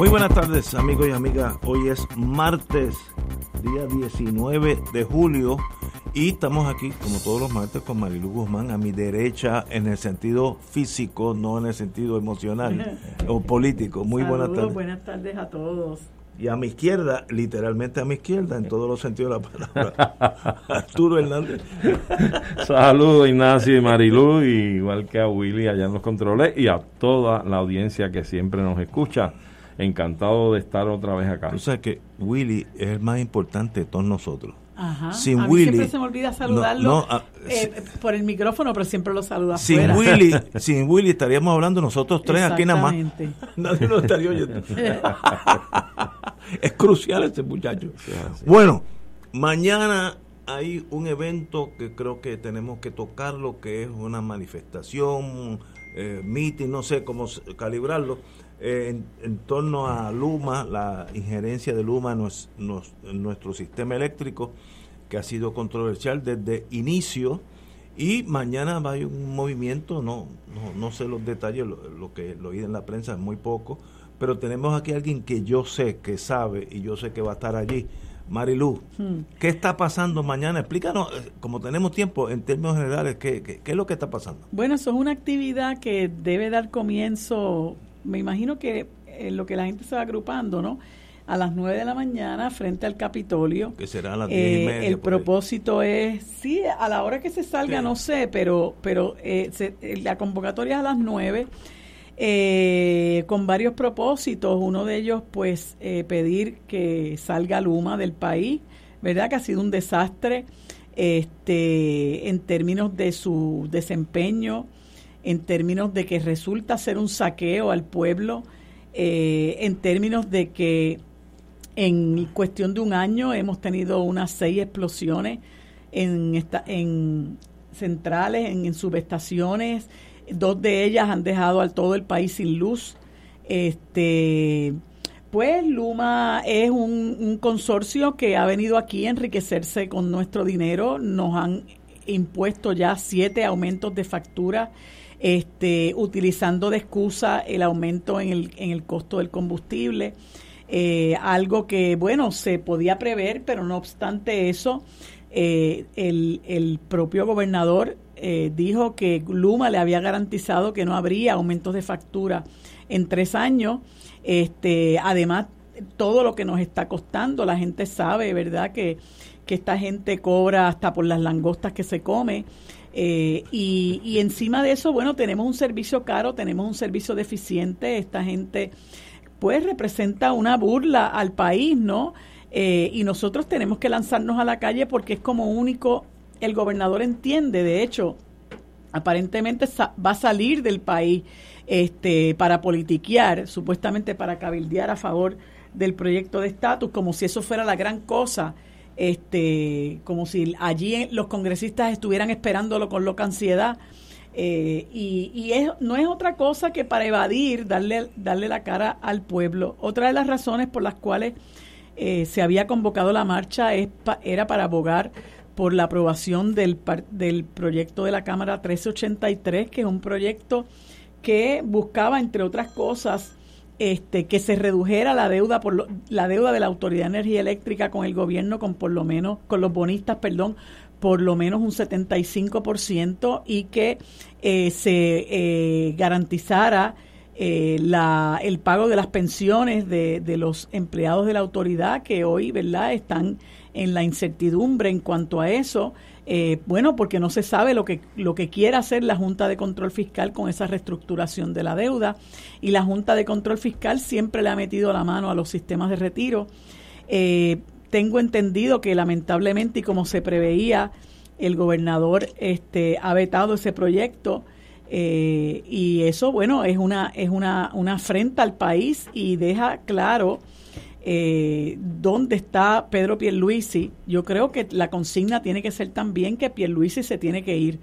Muy buenas tardes amigos y amigas. Hoy es martes, día 19 de julio y estamos aquí como todos los martes con Marilu Guzmán a mi derecha en el sentido físico, no en el sentido emocional o político. Muy buenas tardes. Buenas tardes a todos. Y a mi izquierda, literalmente a mi izquierda, en todos los sentidos de la palabra, Arturo Hernández. Saludos Ignacio y Marilu, igual que a Willy allá en los controles y a toda la audiencia que siempre nos escucha. Encantado de estar otra vez acá. Tú sabes que Willy es el más importante de todos nosotros. Ajá. Sin a mí Willy. siempre se me olvida saludarlo No, no, ah, eh, por el micrófono, pero siempre lo saluda Sin afuera. Willy, sin Willy estaríamos hablando nosotros tres aquí nada más. Exactamente. Nadie nos estaría oyendo. es crucial este muchacho. Bueno, mañana hay un evento que creo que tenemos que tocarlo, que es una manifestación, eh, meeting, no sé cómo calibrarlo, eh, en, en torno a Luma, la injerencia de Luma en, nues- nos- en nuestro sistema eléctrico, que ha sido controversial desde inicio. Y mañana va a haber un movimiento, no, no, no sé los detalles, lo, lo que lo oí en la prensa es muy poco, pero tenemos aquí a alguien que yo sé que sabe y yo sé que va a estar allí. Marilu, Hmm. ¿qué está pasando mañana? Explícanos, eh, como tenemos tiempo, en términos generales, ¿qué, qué, qué es lo que está pasando? Bueno, eso es una actividad que debe dar comienzo, me imagino que en lo que la gente se va agrupando, ¿no? A las 9 de la mañana frente al Capitolio. Que será a las 10 Eh, y media. el ahí. propósito es, sí, a la hora que se salga, Sí. no sé, pero, pero eh, se- eh, la convocatoria es a las 9 eh, con varios propósitos. Uno de ellos, pues, eh, pedir que salga Luma del país, ¿verdad? Que ha sido un desastre este, en términos de su desempeño, en términos de que resulta ser un saqueo al pueblo, eh, en términos de que en cuestión de un año hemos tenido unas seis explosiones en, esta, en centrales, en, subestaciones. Dos de ellas han dejado al todo el país sin luz. Este, pues Luma es un, un consorcio que ha venido aquí a enriquecerse con nuestro dinero. Nos han impuesto ya siete aumentos de factura, este, utilizando de excusa el aumento en el, en el costo del combustible. Eh, algo que, bueno, se podía prever, pero no obstante eso, eh, el, el propio gobernador eh, dijo que Luma le había garantizado que no habría aumentos de factura en tres años. Este, además, todo lo que nos está costando, la gente sabe, ¿verdad?, que, que esta gente cobra hasta por las langostas que se come. Eh, y, encima de eso, bueno, tenemos un servicio caro, tenemos un servicio deficiente, esta gente pues representa una burla al país, ¿no? Eh, y nosotros tenemos que lanzarnos a la calle porque es como único. El gobernador entiende, de hecho, aparentemente va a salir del país este, para politiquear, supuestamente para cabildear a favor del proyecto de estatus, como si eso fuera la gran cosa, este, como si allí los congresistas estuvieran esperándolo con loca ansiedad. Eh, y y es, no es otra cosa que para evadir, darle, darle la cara al pueblo. Otra de las razones por las cuales eh, se había convocado la marcha es pa- era para abogar por la aprobación del, del proyecto de la Cámara 1383, que es un proyecto que buscaba, entre otras cosas, este, que se redujera la deuda por lo- la deuda de la Autoridad de Energía Eléctrica con el gobierno con por lo menos con los bonistas, perdón, por lo menos un 75% y que eh, se eh, garantizara eh, la, el pago de las pensiones de, de, los empleados de la autoridad que hoy, ¿verdad?, están en la incertidumbre en cuanto a eso. Eh, bueno, porque no se sabe lo que, lo que quiere hacer la Junta de Control Fiscal con esa reestructuración de la deuda. Y la Junta de Control Fiscal siempre le ha metido la mano a los sistemas de retiro. Eh, tengo entendido que lamentablemente y como se preveía, el gobernador este, ha vetado ese proyecto. Eh, y eso, bueno, es una, es una, una afrenta al país y deja claro eh, dónde está Pedro Pierluisi. Yo creo que la consigna tiene que ser también que Pierluisi se tiene que ir.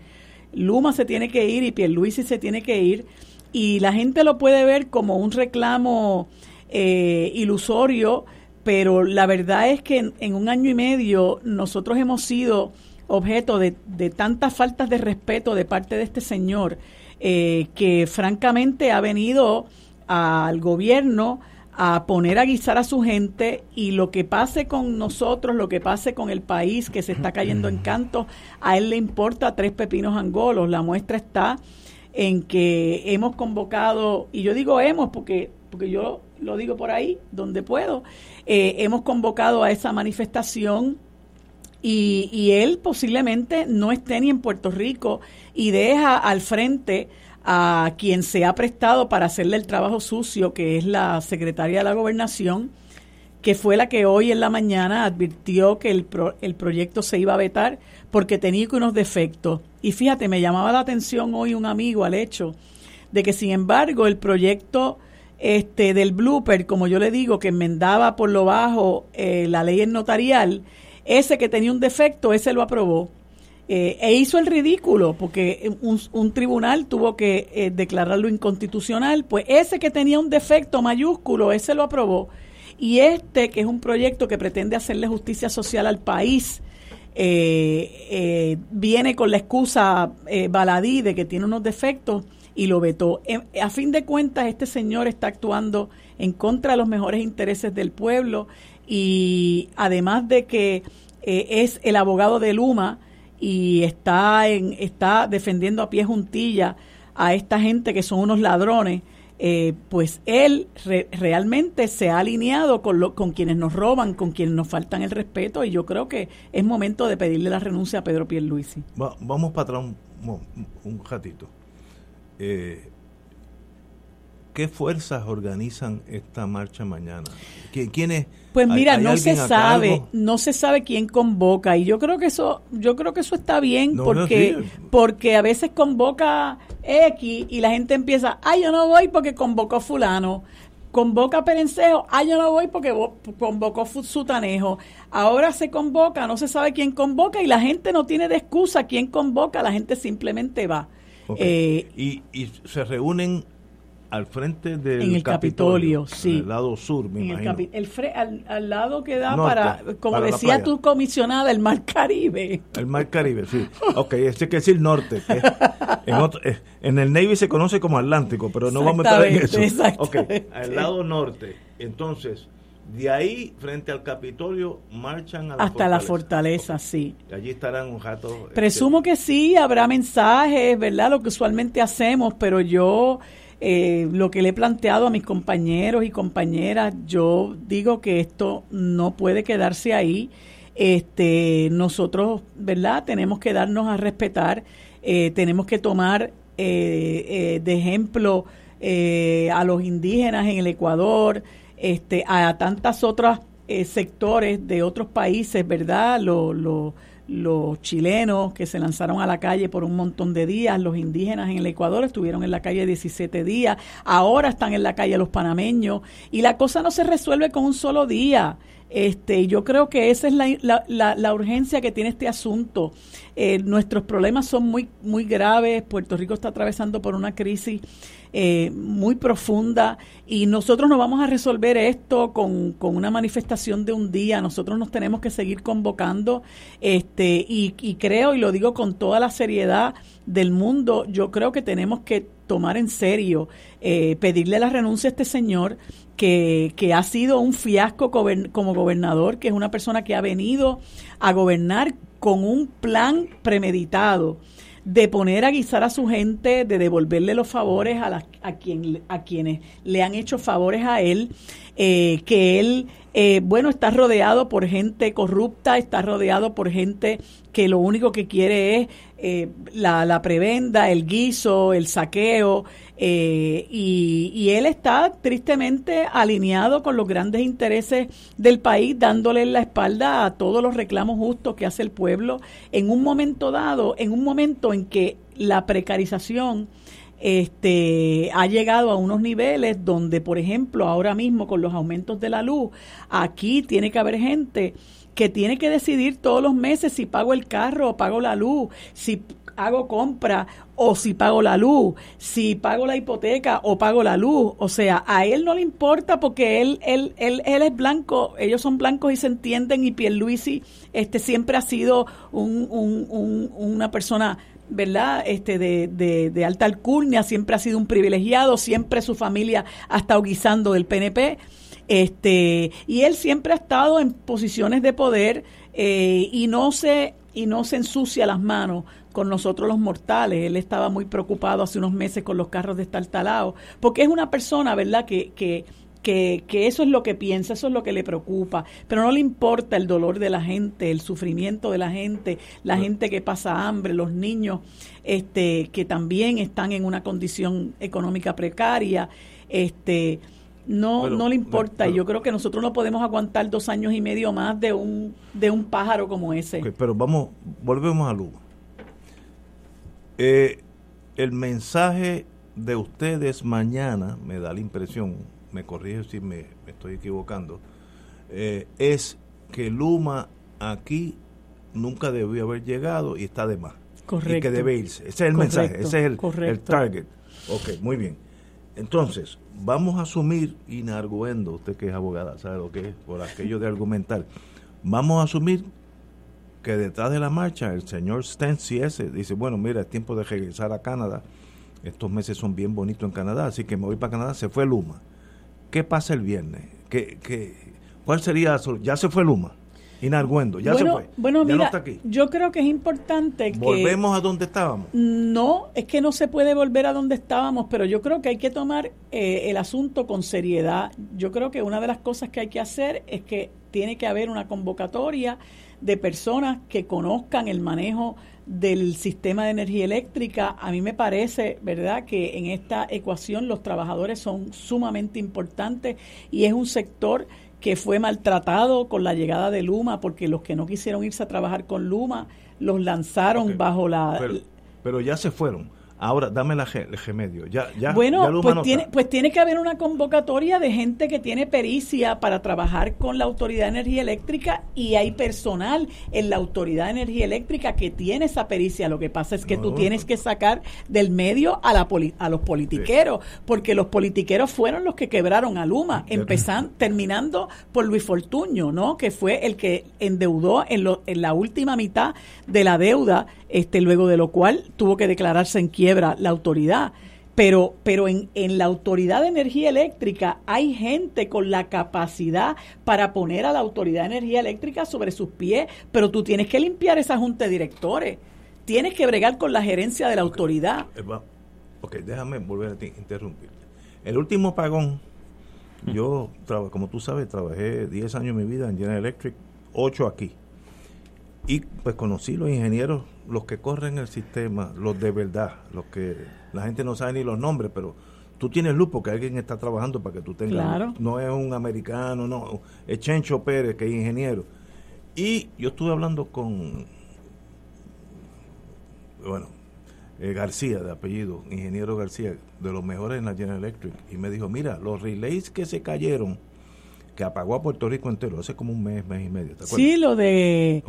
Luma se tiene que ir y Pierluisi se tiene que ir. Y la gente lo puede ver como un reclamo eh, ilusorio, pero la verdad es que en, un año y medio nosotros hemos sido objeto de, de tantas faltas de respeto de parte de este señor eh, que francamente ha venido al gobierno a poner a guisar a su gente y lo que pase con nosotros, lo que pase con el país que se está cayendo en canto, a él le importa tres pepinos angolos. La muestra está en que hemos convocado, y yo digo hemos porque, porque yo lo digo por ahí, donde puedo, eh, hemos convocado a esa manifestación y, y él posiblemente no esté ni en Puerto Rico y deja al frente a quien se ha prestado para hacerle el trabajo sucio, que es la secretaria de la gobernación, que fue la que hoy en la mañana advirtió que el, el proyecto se iba a vetar porque tenía unos defectos. Y fíjate, me llamaba la atención hoy un amigo al hecho de que, sin embargo, el proyecto este del blooper, como yo le digo, que enmendaba por lo bajo eh, la ley notarial, ese que tenía un defecto, ese lo aprobó. Eh, e hizo el ridículo porque un, tribunal tuvo que eh, declararlo inconstitucional, pues ese que tenía un defecto mayúsculo, ese lo aprobó. Y este, que es un proyecto que pretende hacerle justicia social al país, viene con la excusa baladí de que tiene unos defectos y lo vetó. A fin de cuentas, este señor está actuando en contra de los mejores intereses del pueblo y además de que eh, es el abogado de Luma y está, en, está defendiendo a pie juntilla a esta gente que son unos ladrones, eh, pues él realmente se ha alineado con, lo, con quienes nos roban, con quienes nos faltan el respeto y yo creo que es momento de pedirle la renuncia a Pedro Pierluisi. vamos para atrás un, un ratito. Eh, ¿Qué fuerzas organizan esta marcha mañana? ¿Quiénes? Pues mira, no se sabe, no se sabe quién convoca y yo creo que eso, yo creo que eso está bien porque, porque a veces convoca X y la gente empieza, ay yo no voy porque convocó fulano, convoca Perencejo, ay yo no voy porque convocó Sutanejo, ahora se convoca, no se sabe quién convoca y la gente no tiene de excusa quién convoca, la gente simplemente va. Eh, y, y se reúnen al frente del en el Capitolio, sí. Al lado sur, me imagino. El, al, lado que da para, como decía tu comisionada, el Mar Caribe. El Mar Caribe, sí. Ok, este hay que decir norte. en, eh, en, el Navy se conoce como Atlántico, pero no vamos a entrar en eso. Ok, al lado norte. Entonces, de ahí, frente al Capitolio, marchan a la hasta la fortaleza, sí. allí estarán un rato. Este, Presumo que sí, habrá mensajes, ¿verdad? Lo que usualmente hacemos, pero yo eh, lo que le he planteado a mis compañeros y compañeras, yo digo que esto no puede quedarse ahí. Este, nosotros, ¿verdad? Tenemos que darnos a respetar, eh, tenemos que tomar eh, de ejemplo a los indígenas en el Ecuador, este, a tantas otras eh, sectores de otros países, ¿verdad? Los chilenos que se lanzaron a la calle por un montón de días, los indígenas en el Ecuador estuvieron en la calle 17 días, ahora están en la calle los panameños y la cosa no se resuelve con un solo día. Este, yo creo que esa es la, la, la, urgencia que tiene este asunto. Eh, nuestros problemas son muy, muy graves. Puerto Rico está atravesando por una crisis eh, muy profunda y nosotros no vamos a resolver esto con, con, una manifestación de un día. Nosotros nos tenemos que seguir convocando este, y, y creo, y lo digo con toda la seriedad del mundo, yo creo que tenemos que tomar en serio, eh, pedirle la renuncia a este señor que, que ha sido un fiasco como gobernador, que es una persona que ha venido a gobernar con un plan premeditado de poner a guisar a su gente, de devolverle los favores a, a, quien, a quienes le han hecho favores a él, eh, que él, eh, bueno, está rodeado por gente corrupta, está rodeado por gente que lo único que quiere es eh, la, la, prebenda, el guiso, el saqueo, eh, y, y, él está tristemente alineado con los grandes intereses del país, dándole la espalda a todos los reclamos justos que hace el pueblo en un momento dado, en un momento en que la precarización este, ha llegado a unos niveles donde, por ejemplo, ahora mismo con los aumentos de la luz, aquí tiene que haber gente que tiene que decidir todos los meses si pago el carro o pago la luz, si hago compra o si pago la luz, si pago la hipoteca o pago la luz. O sea, a él no le importa porque él, él, él, él es blanco, ellos son blancos y se entienden y Pierluisi este, siempre ha sido un, un, una persona ¿verdad? Este, de, de, de, alta alcurnia, siempre ha sido un privilegiado, siempre su familia ha estado guisando del PNP. Este, y él siempre ha estado en posiciones de poder eh, y no se y no se ensucia las manos con nosotros los mortales. Él estaba muy preocupado hace unos meses con los carros de destartalados, porque es una persona, ¿verdad?, que, que, que, que, eso es lo que piensa, eso es lo que le preocupa, pero no le importa el dolor de la gente, el sufrimiento de la gente, la gente que pasa hambre, los niños este, que también están en una condición económica precaria. Este, no, no le importa. Yo creo que nosotros no podemos aguantar dos años y medio más de un, de un pájaro como ese. pero vamos, volvemos a Luma. Eh, el mensaje de ustedes mañana, me da la impresión, me corrige si me, estoy equivocando, eh, es que Luma aquí nunca debió haber llegado y está de más. Correcto. Y que debe irse. Ese es el mensaje, ese es el, el target. Ok, muy bien. Entonces, vamos a asumir, inarguendo, usted que es abogada, sabe lo que es, por aquello de argumentar, vamos a asumir que detrás de la marcha el señor Stency ese dice, bueno, mira, es tiempo de regresar a Canadá, estos meses son bien bonitos en Canadá, así que me voy para Canadá, se fue Luma. ¿Qué pasa el viernes? ¿Qué, qué, ¿Cuál sería? Ya se fue Luma. Inarguendo, ya se fue. Bueno, mira, yo creo que es importante que... ¿Volvemos a donde estábamos? No, es que no se puede volver a donde estábamos, pero yo creo que hay que tomar eh, el asunto con seriedad. Yo creo que una de las cosas que hay que hacer es que tiene que haber una convocatoria de personas que conozcan el manejo del sistema de energía eléctrica. A mí me parece, ¿verdad?, que en esta ecuación los trabajadores son sumamente importantes y es un sector que fue maltratado con la llegada de Luma, porque los que no quisieron irse a trabajar con Luma los lanzaron bajo la... pero ya se fueron. Ahora, dame la, el remedio. Ya, ya, bueno, pues, tiene, pues tiene que haber una convocatoria de gente que tiene pericia para trabajar con la Autoridad de Energía Eléctrica y hay personal en la Autoridad de Energía Eléctrica que tiene esa pericia. Lo que pasa es que tú tienes que sacar del medio a, la a los politiqueros, porque los politiqueros fueron los que quebraron a Luma, empezando, terminando por Luis Fortuño, ¿no? Que fue el que endeudó en, lo, en la última mitad de la deuda este, luego de lo cual tuvo que declararse en quiebra la autoridad. Pero, pero en, en la Autoridad de Energía Eléctrica hay gente con la capacidad para poner a la Autoridad de Energía Eléctrica sobre sus pies, pero tú tienes que limpiar esa junta de directores, tienes que bregar con la gerencia de la autoridad. Eh, ok, déjame volver a interrumpir. El último pagón, yo, como tú sabes, trabajé 10 años de mi vida en General Electric, 8 aquí. Y pues conocí los ingenieros los que corren el sistema, los de verdad, los que la gente no sabe ni los nombres, pero tú tienes luz porque alguien está trabajando para que tú tengas. No es un americano, no, es Chencho Pérez, que es ingeniero. Y yo estuve hablando con, bueno, eh, García, de apellido, ingeniero García, de los mejores en la General Electric, y me dijo, mira, los relays que se cayeron, que apagó a Puerto Rico entero hace como un mes, mes y medio. Sí, lo de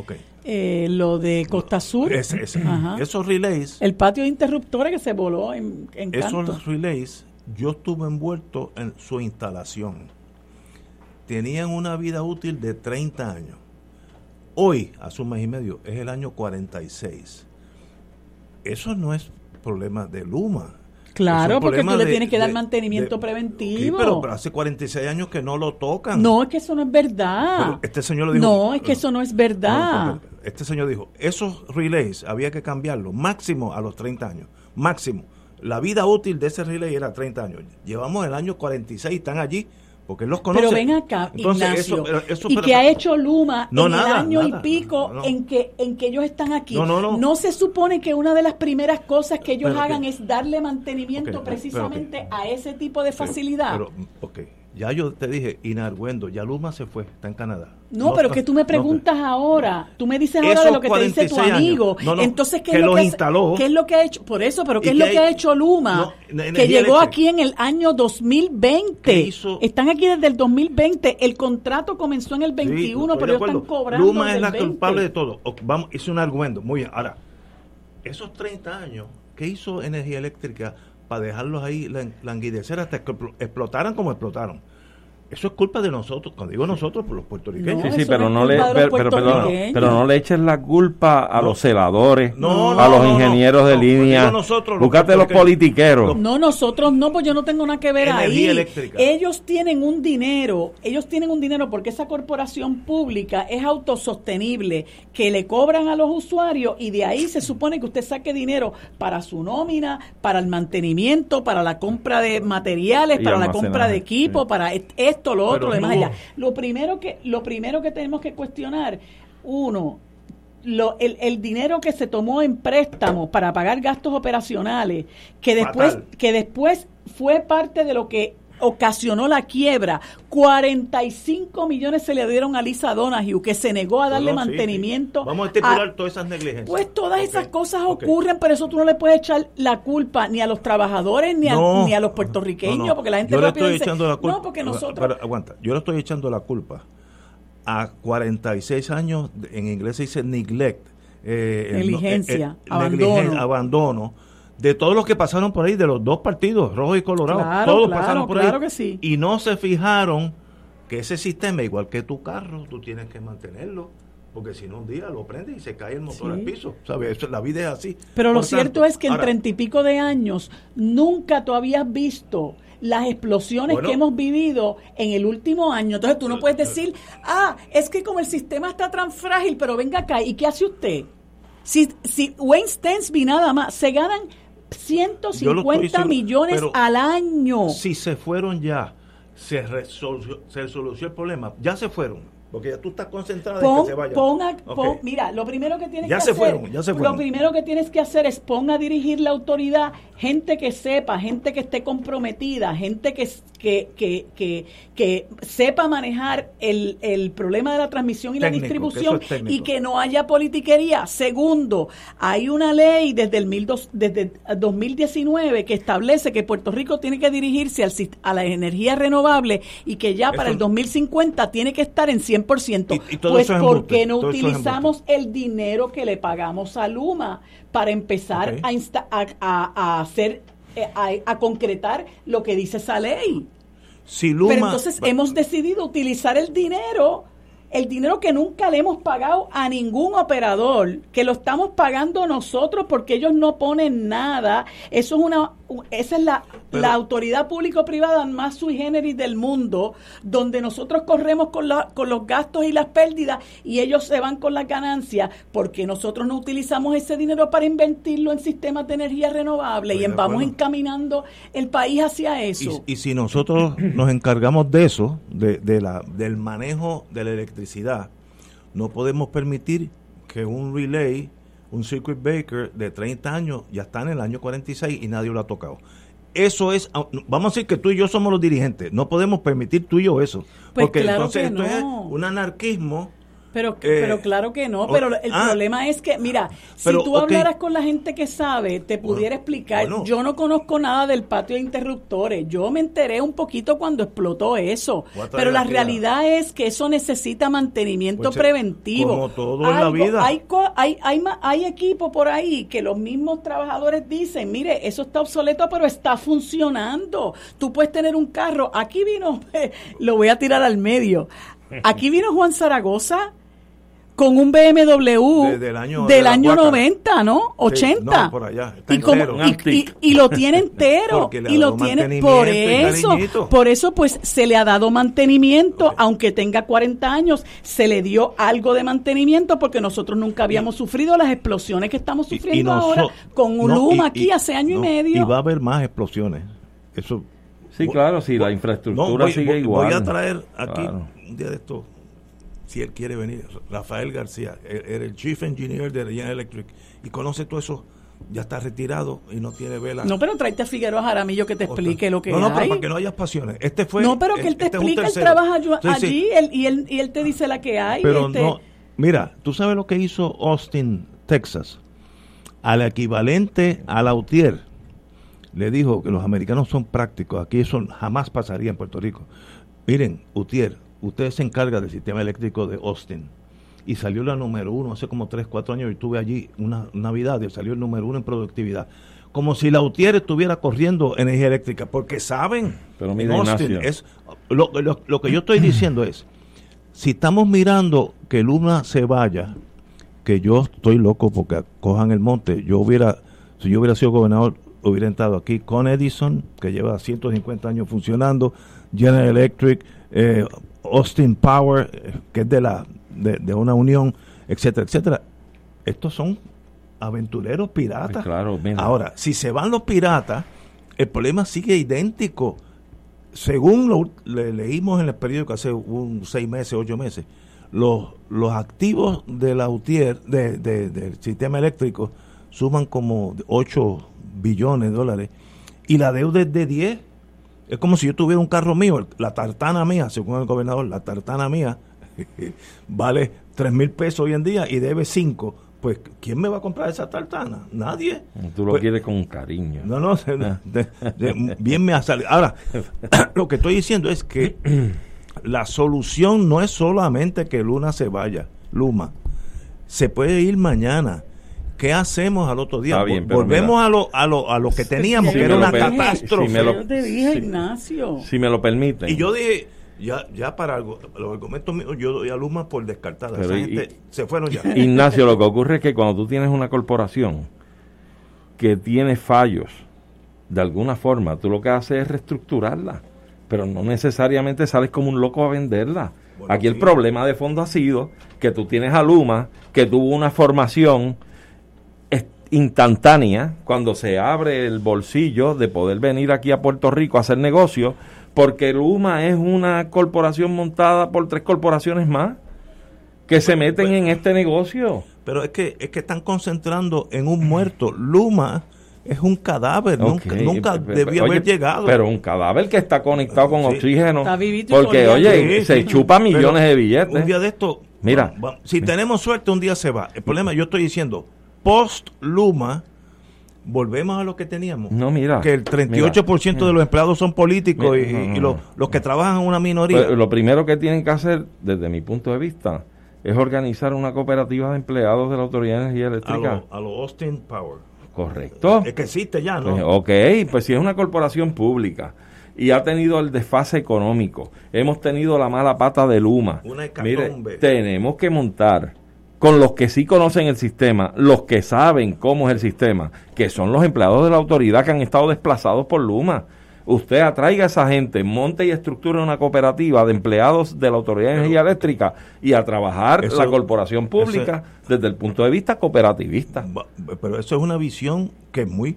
eh, lo de Costa Sur. Esos relays. El patio de interruptores que se voló en, en Esos relays, yo estuve envuelto en su instalación. Tenían una vida útil de 30 años. Hoy, hace un mes y medio, es el año 46. Eso no es problema de Luma. Claro, porque tú le tienes que dar mantenimiento preventivo. pero, hace 46 años que no lo tocan. No, es que eso no es verdad. este señor lo dijo. No, es que eso no es verdad. este señor dijo, esos relays había que cambiarlos máximo a los 30 años. Máximo. La vida útil de ese relay era 30 años. Llevamos el año 46 y están allí porque los conoce. Pero ven acá, Ignacio, y que ha hecho Luma en el año y pico en que en que ellos están aquí. No, se supone que una de las primeras cosas que ellos hagan es darle mantenimiento precisamente a ese tipo de facilidad. Pero, ya yo te dije, Inargüendo, ya Luma se fue, está en Canadá. No, pero que tú me preguntas ahora, tú me dices ahora de lo que te dice tu amigo. Entonces, ¿qué es, lo que, instaló, ¿qué es lo que ha hecho? Por eso, pero ¿qué es lo que ha hecho Luma? que llegó aquí en el año 2020. Están aquí desde el 2020. El contrato comenzó en el 21, pero ellos están cobrando. Luma es la culpable de todo. Vamos, hice un argumento. Muy bien. Ahora, esos 30 años, ¿qué hizo Energía Eléctrica para dejarlos ahí languidecer hasta que explotaran como explotaron. Eso es culpa de nosotros, cuando digo nosotros, por los puertorriqueños. sí, sí, pero no, le, pero, no le eches la culpa a los celadores, a los ingenieros de línea. Búscate los politiqueros. No, nosotros no, pues yo no tengo nada que ver ahí. Ellos tienen un dinero, ellos tienen un dinero porque esa corporación pública es autosostenible, que le cobran a los usuarios y de ahí se supone que usted saque dinero para su nómina, para el mantenimiento, para la compra de materiales, para la compra de equipo, para esto esto, lo otro, demás allá. Lo primero que, lo primero que tenemos que cuestionar, uno, lo, el, el, dinero que se tomó en préstamo para pagar gastos operacionales, que después, que después fue parte de lo que ocasionó la quiebra. 45 millones se le dieron a Lisa Donahue, que se negó a darle mantenimiento. Vamos a estipular todas esas negligencias. Pues todas esas cosas ocurren, pero eso tú no le puedes echar la culpa ni a los trabajadores ni, a, ni a los puertorriquiños, porque la gente yo le estoy echando la culpa. No, porque nosotros. aguanta, yo le estoy echando la culpa a 46 años, en inglés se dice neglect. Eh, negligencia, abandono. abandono de todos los que pasaron por ahí, de los dos partidos, rojo y colorado, todos pasaron por claro ahí. Que sí. Y no se fijaron que ese sistema, igual que tu carro, tú tienes que mantenerlo. Porque si no, un día lo prendes y se cae el motor al piso. ¿Sabes? la vida es así. Pero lo cierto es que en treinta y pico de años nunca tú habías visto las explosiones que hemos vivido en el último año. Entonces tú no puedes decir, ah, es que como el sistema está tan frágil, pero venga acá, ¿y qué hace usted? Si, si Wayne Stensby nada más se ganan 150 millones al año. Si se fueron ya, se, se resolvió el problema, ya se fueron porque ya tú estás concentrada en que se vayan. mira, lo primero que tienes que hacer. Fueron, ya se fueron. Lo primero que tienes que hacer es ponga a dirigir la autoridad gente que sepa, gente que esté comprometida, gente que, que, que, que, sepa manejar el, el, problema de la transmisión y la distribución y que no haya politiquería. Segundo, hay una ley desde el mil dos, desde 2019 que establece que Puerto Rico tiene que dirigirse al, a la energía renovable y que ya para el 2050 tiene que estar en 100 pues ¿por qué no utilizamos el dinero que le pagamos a Luma para empezar a, hacer, eh, a, concretar lo que dice esa ley? Si Luma, Pero entonces hemos decidido utilizar el dinero el dinero que nunca le hemos pagado a ningún operador, que lo estamos pagando nosotros porque ellos no ponen nada. Eso es una esa es la, la autoridad público-privada más sui generis del mundo, donde nosotros corremos con, la, con los gastos y las pérdidas y ellos se van con las ganancias porque nosotros no utilizamos ese dinero para invertirlo en sistemas de energía renovable y vamos encaminando el país hacia eso. Y, si nosotros nos encargamos de eso, de, de la, del manejo de la electricidad, no podemos permitir que un relay un circuit breaker de 30 años ya está en el año 46 y nadie lo ha tocado. Eso es, ah, vamos a decir que tú y yo somos los dirigentes, no podemos permitir tú y yo eso, pues porque entonces esto es un anarquismo pero, eh, pero claro que no, pero el ah. problema es que, mira, si tú hablaras con la gente que sabe, te pudiera explicar, yo no conozco nada del patio de interruptores, yo me enteré un poquito cuando explotó eso, pero la realidad es que eso necesita mantenimiento pues, preventivo. Como todo en la vida. Hay, hay, hay, hay equipos por ahí que los mismos trabajadores dicen, mire, eso está obsoleto, pero está funcionando. Tú puedes tener un carro, aquí vino, lo voy a tirar al medio, aquí vino Juan Zaragoza con un BMW del año, del año 90, ¿no? 80. no, por allá. y, lo tiene entero. y lo tiene por eso. Por eso pues se le ha dado mantenimiento, aunque tenga 40 años, se le dio algo de mantenimiento porque nosotros nunca habíamos sufrido las explosiones que estamos sufriendo ahora con un Luma aquí hace año y medio. Y va a haber más explosiones. Eso Sí, claro, si la infraestructura sigue igual. Voy a traer aquí un día de esto si él quiere venir, Rafael García, era el Chief Engineer de General Electric y conoce todo eso ya está retirado y no tiene vela. No, pero tráete a Figueroa Jaramillo que te explique lo que no, no, pero para que no haya pasiones. Este fue No, pero que él te este explique, él trabaja allí y, él, y él te dice la que hay. Pero este no, mira, ¿tú sabes lo que hizo Austin, Texas? Al equivalente a Lautier, le dijo que los americanos son prácticos, aquí eso jamás pasaría en Puerto Rico. Miren, Utier, usted se encarga del sistema eléctrico de Austin. Y salió la número uno hace como 3, 4 años. y estuve allí una Navidad y salió el número uno en productividad. Como si la UTIER estuviera corriendo energía eléctrica, porque saben, Pero mira, Austin, es, lo, lo, que yo estoy diciendo es, si estamos mirando que Luna se vaya, que yo estoy loco porque cojan el monte, yo hubiera, si yo hubiera sido gobernador, hubiera entrado aquí con Edison, que lleva 150 años funcionando, General Electric, eh, Austin Power, que es de, la, de, una unión, etcétera, etcétera. Estos son aventureros piratas. Claro, Ahora, si se van los piratas, el problema sigue idéntico. Según lo le, leímos en el periódico hace un seis meses, ocho meses, los, los activos de la UTIER, de, del sistema eléctrico, suman como 8 billones de dólares y la deuda es de 10 es como si yo tuviera un carro mío, la tartana mía, según el gobernador, la tartana mía vale 3 mil pesos hoy en día y debe 5. Pues, ¿quién me va a comprar esa tartana? Nadie. Tú lo pues, quieres con cariño. No, no, bien me ha salido. Ahora, lo que estoy diciendo es que la solución no es solamente que Luna se vaya, Luma. Se puede ir mañana ¿qué hacemos al otro día? Volvemos a lo, a, lo, a lo que teníamos, que era una catástrofe. Si me lo, Ignacio. Si me lo permiten. Y yo dije, ya, ya para algo, los argumentos míos, yo doy a Luma por descartada. Esa gente se fueron ya. Ignacio, lo que ocurre es que cuando tú tienes una corporación que tiene fallos, de alguna forma, tú lo que haces es reestructurarla, pero no necesariamente sales como un loco a venderla. Aquí el problema de fondo ha sido que tú tienes a Luma, que tuvo una formación instantánea cuando se abre el bolsillo de poder venir aquí a Puerto Rico a hacer negocio, porque Luma es una corporación montada por tres corporaciones más que se meten en este negocio. Pero es que es que están concentrando en un muerto. Luma es un cadáver, nunca, nunca debió haber llegado. Pero un cadáver que está conectado con oxígeno. Porque, oye, se chupa millones de billetes. Un día de esto, mira, si tenemos suerte, un día se va. El problema, yo estoy diciendo, post Luma, volvemos a lo que teníamos. No, mira. Que el 38% de los empleados son políticos y, los, que trabajan en una minoría. Pues, lo primero que tienen que hacer, desde mi punto de vista, es organizar una cooperativa de empleados de la Autoridad de Energía Eléctrica. A los Austin Power. Correcto. Es que existe ya, ¿no? Pues, ok, pues si es una corporación pública y ha tenido el desfase económico, hemos tenido la mala pata de Luma. Una Mire, tenemos que montar con los que sí conocen el sistema, los que saben cómo es el sistema, que son los empleados de la autoridad que han estado desplazados por Luma. Usted atraiga a esa gente, monte y estructure una cooperativa de empleados de la Autoridad de Energía Eléctrica y a trabajar la corporación pública desde el punto de vista cooperativista. Pero eso es una visión que es muy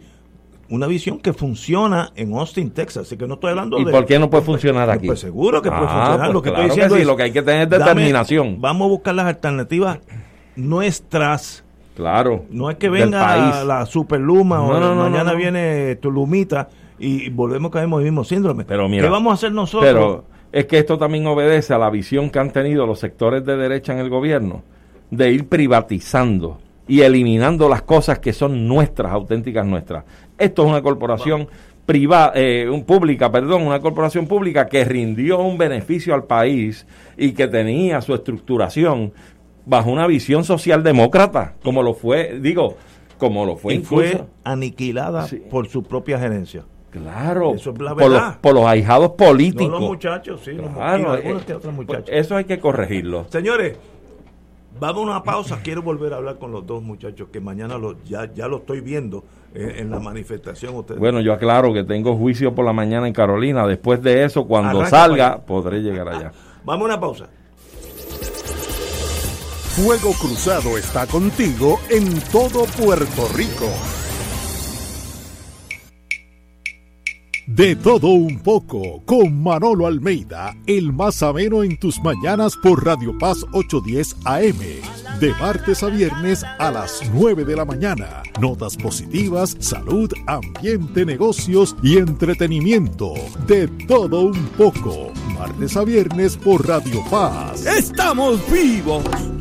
una visión que funciona en Austin, Texas. Así que no estoy hablando ¿Y de. ¿Y por qué no puede funcionar pues, aquí? Pues seguro que puede ah, funcionar. Pues lo que estoy diciendo es, lo que hay que tener determinación. vamos a buscar las alternativas nuestras. Claro. No es que venga la, superluma o mañana viene tu lumita y volvemos a caer en el mismo síndrome. Pero mira, ¿Qué vamos a hacer nosotros? Pero es que esto también obedece a la visión que han tenido los sectores de derecha en el gobierno de ir privatizando y eliminando las cosas que son nuestras, auténticas nuestras. Esto es una corporación privada, eh, un pública, perdón, una corporación pública que rindió un beneficio al país y que tenía su estructuración bajo una visión socialdemócrata, como lo fue, digo, como lo fue y fue aniquilada por su propia gerencia. Claro, por, los, por los ahijados políticos. los muchachos, sí, claro, eh, muchachos. Pues eso hay que corregirlo. Señores, Vamos a una pausa. Quiero volver a hablar con los dos muchachos que mañana lo, ya, ya lo estoy viendo eh, en la manifestación. Ustedes. Bueno, yo aclaro que tengo juicio por la mañana en Carolina. Después de eso, cuando Arranca salga, podré llegar allá. Vamos a una pausa. Fuego Cruzado está contigo en todo Puerto Rico. De todo un poco, con Manolo Almeida, el más ameno en tus mañanas por Radio Paz 810 AM. De martes a viernes a las 9 de la mañana. Notas positivas, salud, ambiente, negocios y entretenimiento. De todo un poco. Martes a viernes por Radio Paz. ¡Estamos vivos!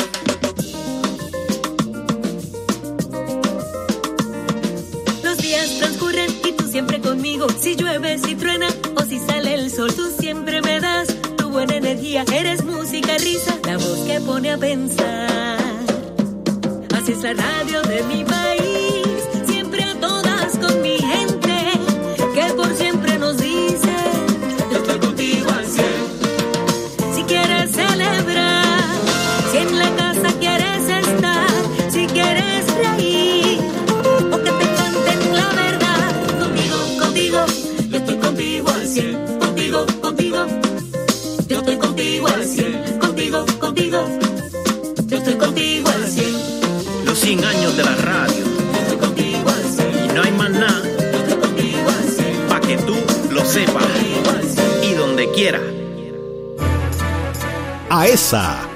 La voz que pone a pensar. Así es la radio de mi país, de la radio. Y no hay más nada Yo que tú lo sepas. Y donde quiera. AESA,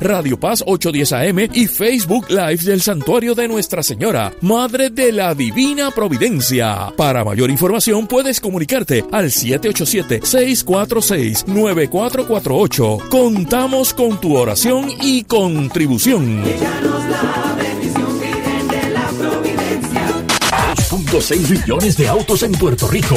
Radio Paz 810 AM y Facebook Live del Santuario de Nuestra Señora, Madre de la Divina Providencia. Para mayor información puedes comunicarte al 787-646-9448. Contamos con tu oración y contribución. 2.6 millones de autos en Puerto Rico.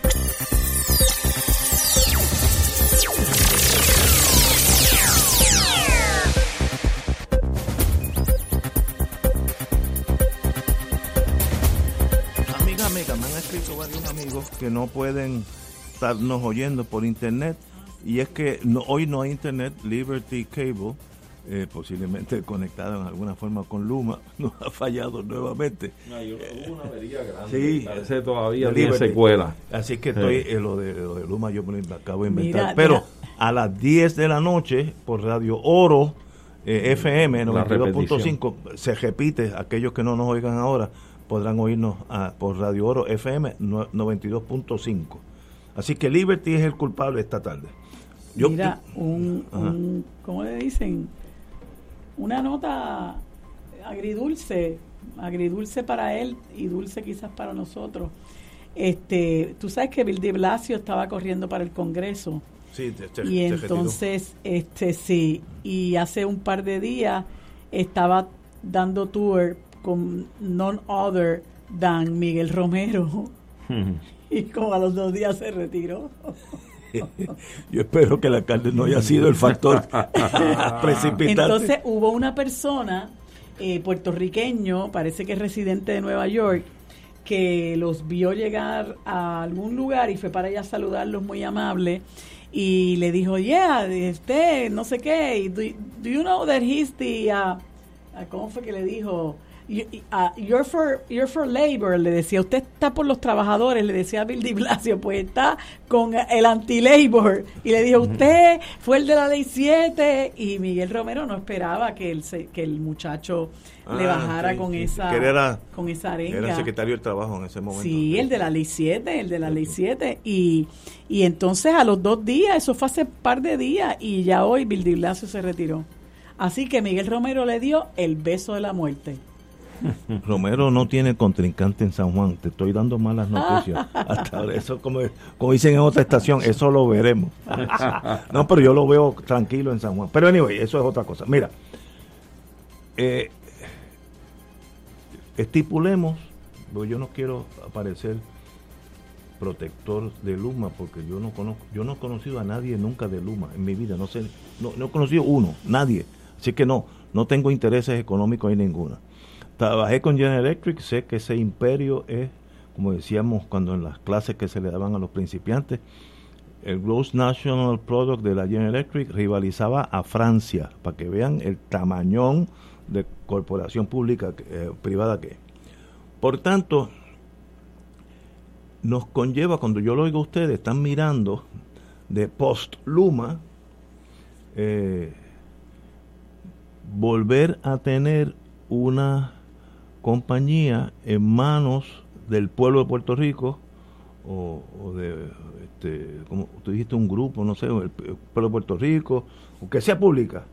Amigos que no pueden estarnos oyendo por internet y es que no, hoy no hay internet, Liberty Cable, eh, posiblemente conectado en alguna forma con Luma, nos ha fallado nuevamente. Sí. Parece todavía tiene secuela. Así que estoy, eh, lo, de, lo de Luma yo me lo acabo de Mira, inventar. Pero mira. a las 10 de la noche por Radio Oro eh, FM La 92.5 se repite, aquellos que no nos oigan ahora podrán oírnos ah, por Radio Oro FM no- 92.5. Así que Liberty es el culpable esta tarde. Yo- Mira, un, un- ¿cómo le dicen? una nota agridulce, agridulce para él y dulce quizás para nosotros. Este, tú sabes que Bill de Blasio estaba corriendo para el Congreso. Sí, te- te- y te retiró. entonces, este sí, y hace un par de días estaba dando tour con none other than Miguel Romero y como a los dos días se retiró. Yo espero que el alcalde no haya sido el factor precipitante. Entonces hubo una persona eh, puertorriqueño, parece que es residente de Nueva York, que los vio llegar a algún lugar y fue para allá a saludarlos muy amable y le dijo, yeah, este, no sé qué, do, do you know that he's the, uh, ¿cómo fue que le dijo? Uh, you're for you're for labor, le decía, usted está por los trabajadores, le decía a Bill de Blasio, pues está con el anti-labor. Y le dijo, usted fue el de la ley 7 y Miguel Romero no esperaba que el, que el muchacho le Ah, bajara sí, con sí, esa era- con esa arenga. Era el secretario del Trabajo en ese momento. Sí, el de la ley 7, el de la ley 7. Y, y entonces a los dos días, eso fue hace par de días, y ya hoy Bill de Blasio se retiró. Así que Miguel Romero le dio el beso de la muerte. Romero no tiene contrincante en San Juan. Te estoy dando malas noticias. Hasta ahora, eso como, como dicen en otra estación, eso lo veremos. no, pero yo lo veo tranquilo en San Juan. Pero anyway, eso es otra cosa. Mira, eh, estipulemos, porque yo no quiero aparecer protector de Luma porque yo no conozco, yo no he conocido a nadie nunca de Luma en mi vida, no sé, no, no he conocido uno, nadie, así que no, no tengo intereses económicos en ninguna. Trabajé con General Electric, sé que ese imperio es, como decíamos cuando en las clases que se le daban a los principiantes, el Gross National Product de la General Electric rivalizaba a Francia, para que vean el tamañón de corporación pública eh, privada que es. Por tanto, nos conlleva, cuando yo lo oigo a ustedes, están mirando de post-Luma, eh, volver a tener una compañía en manos del pueblo de Puerto Rico o, de, este, como tú dijiste, un grupo, no sé, el, pueblo de Puerto Rico, o que sea pública.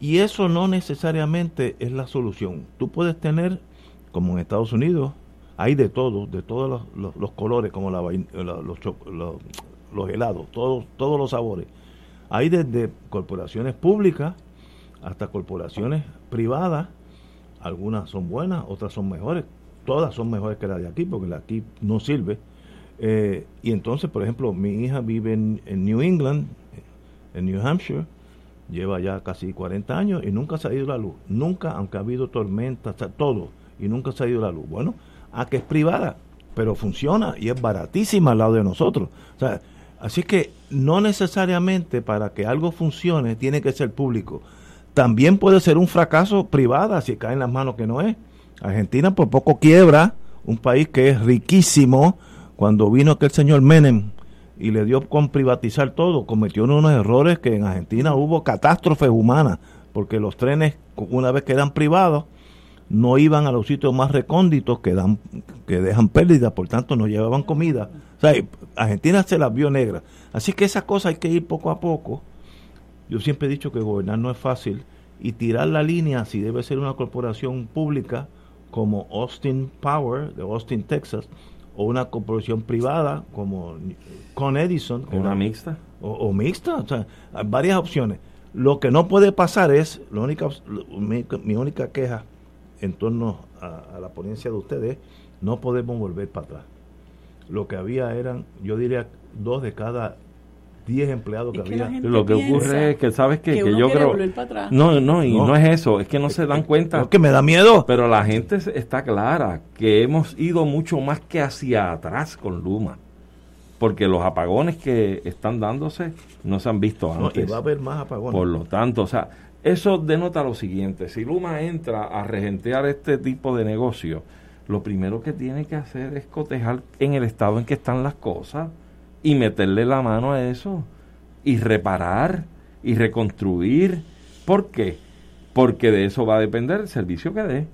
Y eso no necesariamente es la solución. Tú puedes tener, como en Estados Unidos, hay de todo, de todos los, los- colores, como la, la- los, los helados, todos, todos los sabores. Hay desde corporaciones públicas hasta corporaciones privadas. Algunas son buenas, otras son mejores. Todas son mejores que la de aquí, porque la de aquí no sirve. Eh, y entonces, por ejemplo, mi hija vive en, en New England, en New Hampshire, lleva ya casi 40 años y nunca ha ido la luz. Nunca, aunque ha habido tormentas, ta- todo, y nunca ha ido la luz. Bueno, a que es privada, pero funciona y es baratísima al lado de nosotros. O sea, así que no necesariamente para que algo funcione tiene que ser público. También puede ser un fracaso privada si cae en las manos que no es. Argentina por poco quiebra, un país que es riquísimo, cuando vino aquel señor Menem y le dio con privatizar todo, cometió unos errores que en Argentina hubo catástrofes humanas, porque los trenes, una vez que eran privados, no iban a los sitios más recónditos que dan que dejan pérdidas, por tanto no llevaban comida. O sea, Argentina se las vio negras. Así que esas cosas hay que ir poco a poco. Yo siempre he dicho que gobernar no es fácil y tirar la línea si debe ser una corporación pública como Austin Power de Austin, Texas, o una corporación privada como Con Edison, que Una mixta. o, o mixta, o sea, hay varias opciones. Lo que no puede pasar es, la única, mi única queja en torno a, a la ponencia de ustedes, no podemos volver para atrás. Lo que había eran, yo diría, dos de cada diez empleados que Es que la había. gente Lo que ocurre es que, ¿sabes qué? que Que, uno yo creo... No, no, y No. no. es eso, es que no se dan cuenta. Es que me da miedo. Pero la gente está clara que hemos ido mucho más que hacia atrás con Luma. Porque los apagones que están dándose no se han visto No, y antes. va a haber más apagones. Por lo tanto, o sea, eso denota lo siguiente. Si Luma entra a regentear este tipo de negocio, lo primero que tiene que hacer es cotejar en el estado en que están las cosas y meterle la mano a eso y reparar y reconstruir. ¿Por qué? Porque de eso va a depender el servicio que dé.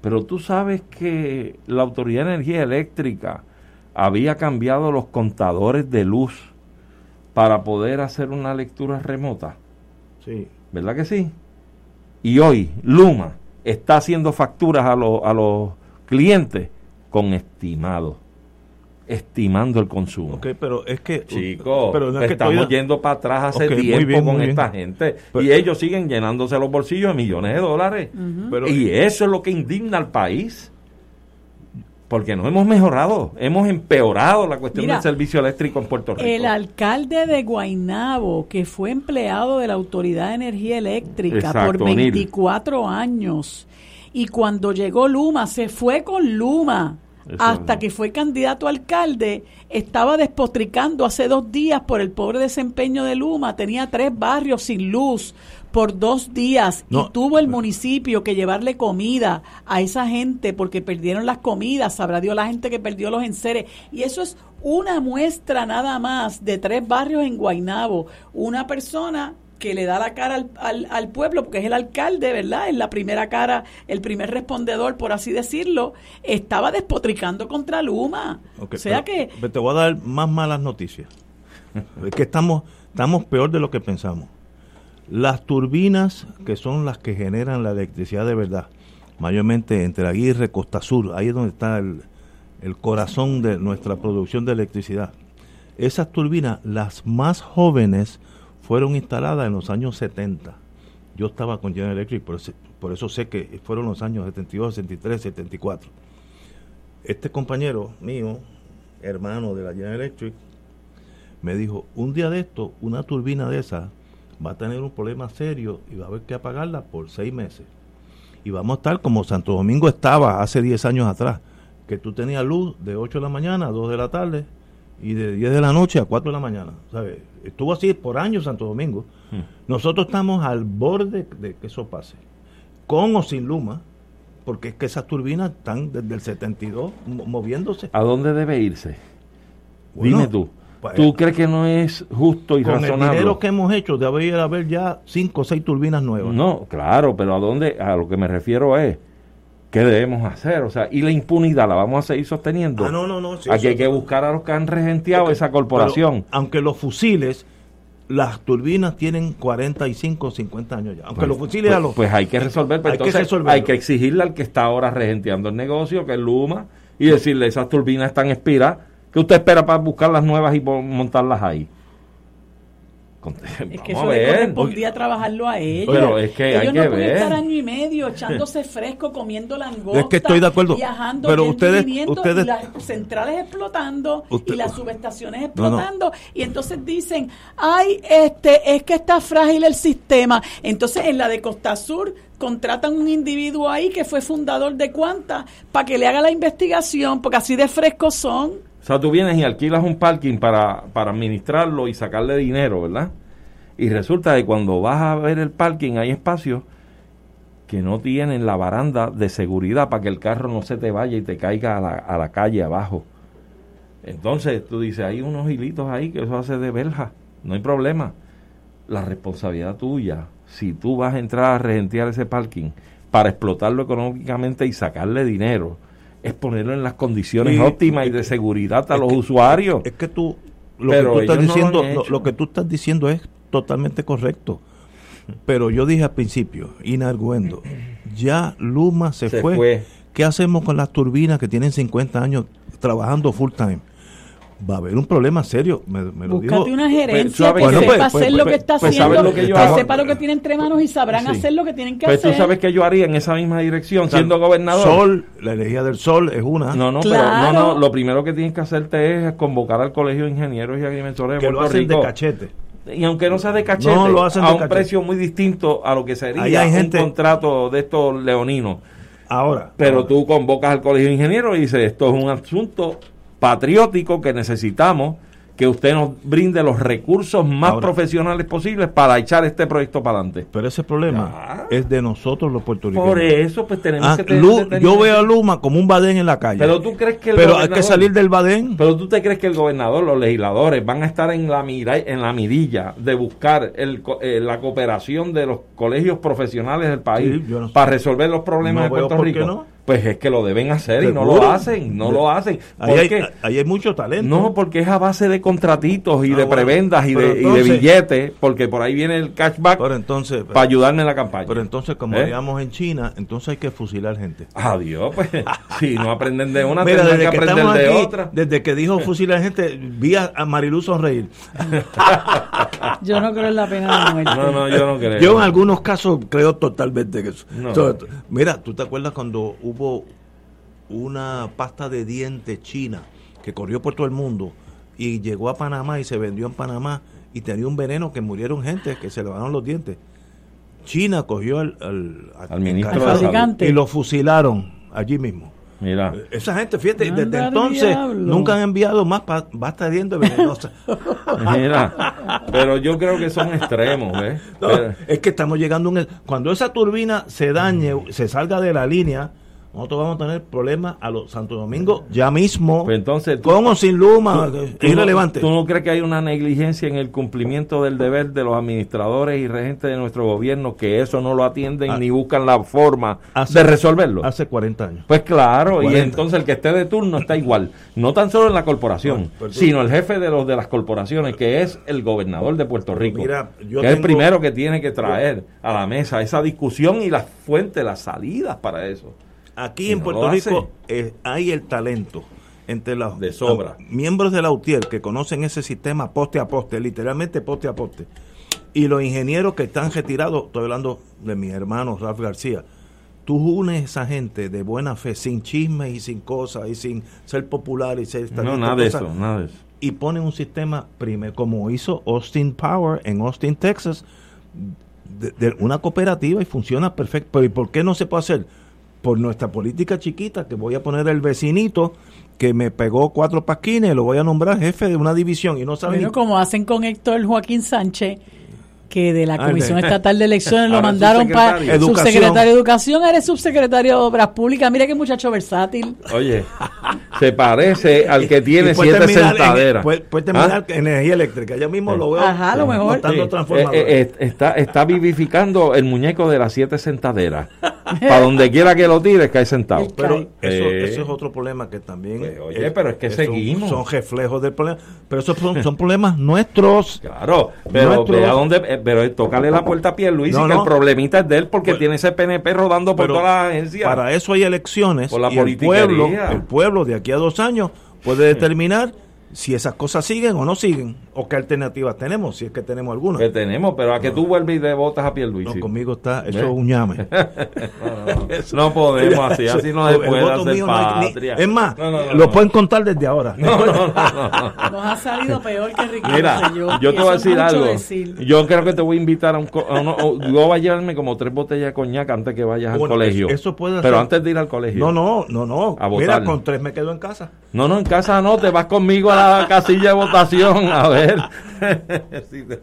Pero tú sabes que la Autoridad de Energía Eléctrica había cambiado los contadores de luz para poder hacer una lectura remota. Sí. ¿Verdad que sí? Y hoy Luma está haciendo facturas a, los a los clientes con estimado, estimando el consumo. Ok, pero es que... Chicos, pero no es que estamos estoy- yendo para atrás hace Ok, muy tiempo bien, con esta gente. Pero- y ellos siguen llenándose los bolsillos de millones de dólares. Pero- y eso es lo que indigna al país. Porque no hemos mejorado, hemos empeorado la cuestión Mira, del servicio eléctrico en Puerto Rico. El alcalde de Guaynabo, que fue empleado de la Autoridad de Energía Eléctrica Exacto, por O'Neill. 24 años, y cuando llegó Luma, se fue con Luma. Eso hasta es. que fue candidato a alcalde, estaba despotricando hace dos días por el pobre desempeño de Luma. Tenía tres barrios sin luz por dos días No. y tuvo el municipio que llevarle comida a esa gente porque perdieron las comidas, sabrá Dios la gente que perdió los enseres. Y eso es una muestra nada más de tres barrios en Guaynabo. Una persona que le da la cara al, al, al pueblo, porque es el alcalde, ¿verdad? Es la primera cara, el primer respondedor, por así decirlo, estaba despotricando contra Luma. O sea pero- que pero te voy a dar más malas noticias. es que estamos, estamos peor de lo que pensamos. Las turbinas, que son las que generan la electricidad de verdad, mayormente entre Aguirre, Costa Sur, ahí es donde está el, el corazón de nuestra producción de electricidad. Esas turbinas, las más jóvenes, fueron instaladas en los años 70. Yo estaba con General Electric, por eso, sé que fueron los años 72, 73, 74 este compañero mío, hermano de la General Electric, me dijo, un día de esto, una turbina de esa va a tener un problema serio y va a haber que apagarla por seis meses. Y vamos a estar como Santo Domingo estaba hace 10 años atrás, que tú tenías luz de 8 de la mañana a 2 de la tarde y de 10 de la noche a 4 de la mañana. ¿sabes? Estuvo así por años Santo Domingo. Nosotros estamos al borde de que eso pase, con o sin Luma, porque es que esas turbinas están desde el 72 mo- moviéndose. ¿A dónde debe irse? Bueno, Dime tú. pues, ¿Tú crees que no es justo y Con el razonable? dinero que hemos hecho, debe haber ya 5 o 6 turbinas nuevas. No, claro, pero a dónde, a lo que me refiero es qué debemos hacer, o sea, y la impunidad la vamos a seguir sosteniendo. Ah, no, no, no. sí, Aquí hay que buscar a los que han regenteado esa corporación. pero aunque los fusiles, las turbinas tienen 45 o 50 años ya. Aunque Pues- los fusiles pues, a los... pues hay que resolver, pero hay que resolverlo. hay que exigirle al que está ahora regenteando el negocio, que es Luma, y decirle esas turbinas están expiradas, ¿qué usted espera para buscar las nuevas y montarlas ahí? Es Vamos que a eso le correspondía trabajarlo a ellos. Pero es que hay ellos que no pueden ver. estar año y medio echándose fresco, comiendo langosta. Es que estoy de acuerdo, Viajando, pero ustedes- ustedes- y las centrales explotando Usted- y las subestaciones No, no. explotando. Y entonces dicen, ay, este, es que está frágil el sistema. Entonces en la de Costa Sur contratan un individuo ahí que fue fundador de Cuanta para que le haga la investigación, porque así de frescos son. O sea, tú vienes y alquilas un parking para, para administrarlo y sacarle dinero, ¿verdad? Y resulta que cuando vas a ver el parking hay espacios que no tienen la baranda de seguridad para que el carro no se te vaya y te caiga a la, a la calle abajo. Entonces tú dices, hay unos hilitos ahí que eso hace de verja, no hay problema. La responsabilidad tuya, si tú vas a entrar a regentear ese parking para explotarlo económicamente y sacarle dinero, es ponerlo en las condiciones óptimas y de seguridad a los que- usuarios. Es que tú, lo Pero que tú estás ellos no lo diciendo, han lo, hecho. lo que tú estás diciendo es totalmente correcto. Pero yo dije al principio, inarguendo, ya Luma se, Se fue. fue. ¿Qué hacemos con las turbinas que tienen 50 años trabajando full time? Va a haber un problema serio, me, me lo Búscate una gerencia ¿sabes que qué? sepa pues, hacer pues, lo pues, que está pues, haciendo, ¿sabes lo que yo sepa lo que tiene entre manos y sabrán Sí. hacer lo que tienen que Pues hacer. tú sabes que yo haría en esa misma dirección, siendo gobernador. Sol, la energía del sol es una. No, no, Claro. pero no, no, lo primero que tienes que hacerte es convocar al Colegio de Ingenieros y Agrimensores de que lo hacen Rico. de cachete. Y aunque no sea de cachete, No, lo hacen de a un cachete. precio muy distinto a lo que sería Ahí hay un gente- contrato de estos leoninos. Ahora. Pero ahora. tú convocas al Colegio de Ingenieros y dices, esto es un asunto patriótico que necesitamos que usted nos brinde los recursos más Ahora. profesionales posibles para echar este proyecto para adelante. Pero ese problema es de nosotros los puertorriqueños. Por eso, pues tenemos Ah, que tener... Lu- detenimiento. yo veo a Luma como un badén en la calle. Pero tú crees que el Pero hay que salir del badén. Pero tú te crees que el gobernador, los legisladores van a estar en la mira, en la mirilla de buscar el, eh, la cooperación de los colegios profesionales del país Sí, no para resolver los problemas No de Puerto Rico. Pues es que lo deben hacer y no lo hacen, no lo hacen. Ahí ¿Por hay, ahí hay mucho talento. No, porque es a base de contratitos y Ah, de bueno. prebendas y de, y de entonces- billetes, porque por ahí viene el cashback Pero entonces, para ayudarme en la campaña. pero entonces como ¿Eh? haríamos en China, entonces hay que fusilar gente. Adiós, pues. si no aprenden de una, Mira, tendrán desde que que, aprender de aquí, otra. desde que dijo fusilar gente, vi a, Marilu sonreír. Yo no creo en la pena de muerte. No, no, yo no creo. Yo en algunos casos creo totalmente que eso. No. Mira, ¿tú te acuerdas cuando hubo una pasta de dientes china que corrió por todo el mundo y llegó a Panamá y se vendió en Panamá y tenía un veneno que murieron gente que se lavaron los dientes? China cogió al, al, Al ministro Al de salud. y lo fusilaron allí mismo. Mira. Esa gente, fíjate, Anda desde entonces diablo. nunca han enviado más pa- pasta de dientes venenosa. Mira, pero yo creo que son extremos, ¿ves? No, Pero- es que estamos llegando a un... Cuando esa turbina se dañe, se salga de la línea, nosotros vamos a tener problemas a los Santo Domingo ya mismo, Pues entonces, tú- con o sin luma, ¿Tú es no- irrelevante. ¿Tú no crees que hay una negligencia en el cumplimiento del deber de los administradores y regentes de nuestro gobierno que eso no lo atienden Ah. ni buscan la forma Hace- de resolverlo? Hace 40 años. Pues claro, y 40. entonces el que esté de turno está igual, no tan solo en la corporación, No, pero tú- sino el jefe de los de las corporaciones, que es el gobernador de Puerto Rico, Mira, yo que es el primero que tiene que traer a la mesa esa discusión y las fuentes, las salidas para eso. Aquí en no Puerto Rico eh, hay el talento entre los De sobra. los miembros de la UTIER que conocen ese sistema poste a poste, literalmente poste a poste. Y los ingenieros que están retirados, estoy hablando de mi hermano Ralph García, tú unes esa gente de buena fe, sin chismes y sin cosas, y sin ser popular y ser No, nada de eso, nada de eso. y ponen un sistema primero, como hizo Austin Power en Austin, Texas, de, de una cooperativa y funciona perfecto. ¿y por qué no se puede hacer? Por nuestra política chiquita, que voy a poner el vecinito que me pegó cuatro pasquines, lo voy a nombrar jefe de una división y no sabe Bueno, ni- como hacen con Héctor Joaquín Sánchez, que de la Comisión Estatal de Elecciones lo Ahora mandaron para subsecretario. Educación. subsecretario de Educación, eres subsecretario de Obras Públicas. Mira qué muchacho versátil. Oye, se parece al que tiene siete terminar en- sentaderas. puede, puede terminar ¿Ah? en energía eléctrica. Ya mismo lo veo Ajá, lo mejor. Sí, eh, eh, está, está vivificando el muñeco de las siete sentaderas. Para donde quiera que lo tires, cae sentado. Pero eso, Eh, eso es otro problema que también. Pues, oye, pero es que seguimos. Son reflejos del problema. Pero esos son, son problemas nuestros. Claro, pero Nuestro- ve a dónde, eh, pero tócale la puerta a Pierluisi, No, que no. el problemita es de él porque Pues- tiene ese PNP rodando por Pero toda la agencia. Para eso hay elecciones. Por la y el pueblo, el pueblo de aquí a dos años puede determinar si esas cosas siguen o no siguen. O qué alternativas tenemos, si es que tenemos alguna. que tenemos, pero a que tú vuelves y le votas a Pierluisi. No, conmigo está, eso ¿Ves? es un llame. No, no podemos así, así no se puede hacer mío no hay ni- patria. es más, No, no, no, lo no. pueden contar desde ahora. No, no, no, no, no. Nos ha salido peor que Ricardo Mira, yo te voy a decir algo. decir. Yo creo que te voy a invitar a un... co- a uno- yo voy a llevarme como tres botellas de coñac antes que vayas al colegio. eso- puede Pero ser. antes de ir al colegio. No, no, no, no. A Mira, con tres me quedo en casa. No, no, en casa no, te vas conmigo a la casilla de votación, a ver.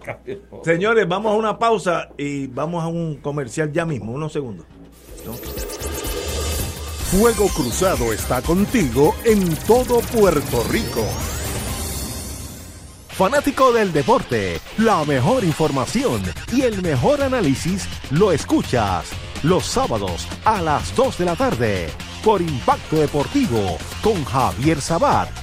Señores, vamos a una pausa y vamos a un comercial ya mismo, unos segundos. ¿No? Fuego Cruzado está contigo en todo Puerto Rico. Fanático del deporte, la mejor información y el mejor análisis lo escuchas los sábados a las 2 de la tarde por Impacto Deportivo con Javier Sabat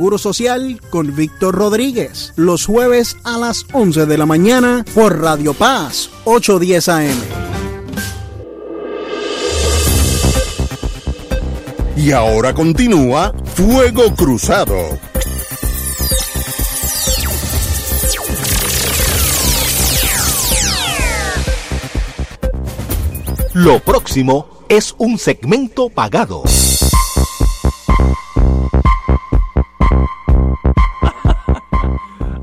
Seguro Social con Víctor Rodríguez, los jueves a las 11 de la mañana por Radio Paz, 810 AM. Y ahora continúa Fuego Cruzado. Lo próximo es un segmento pagado.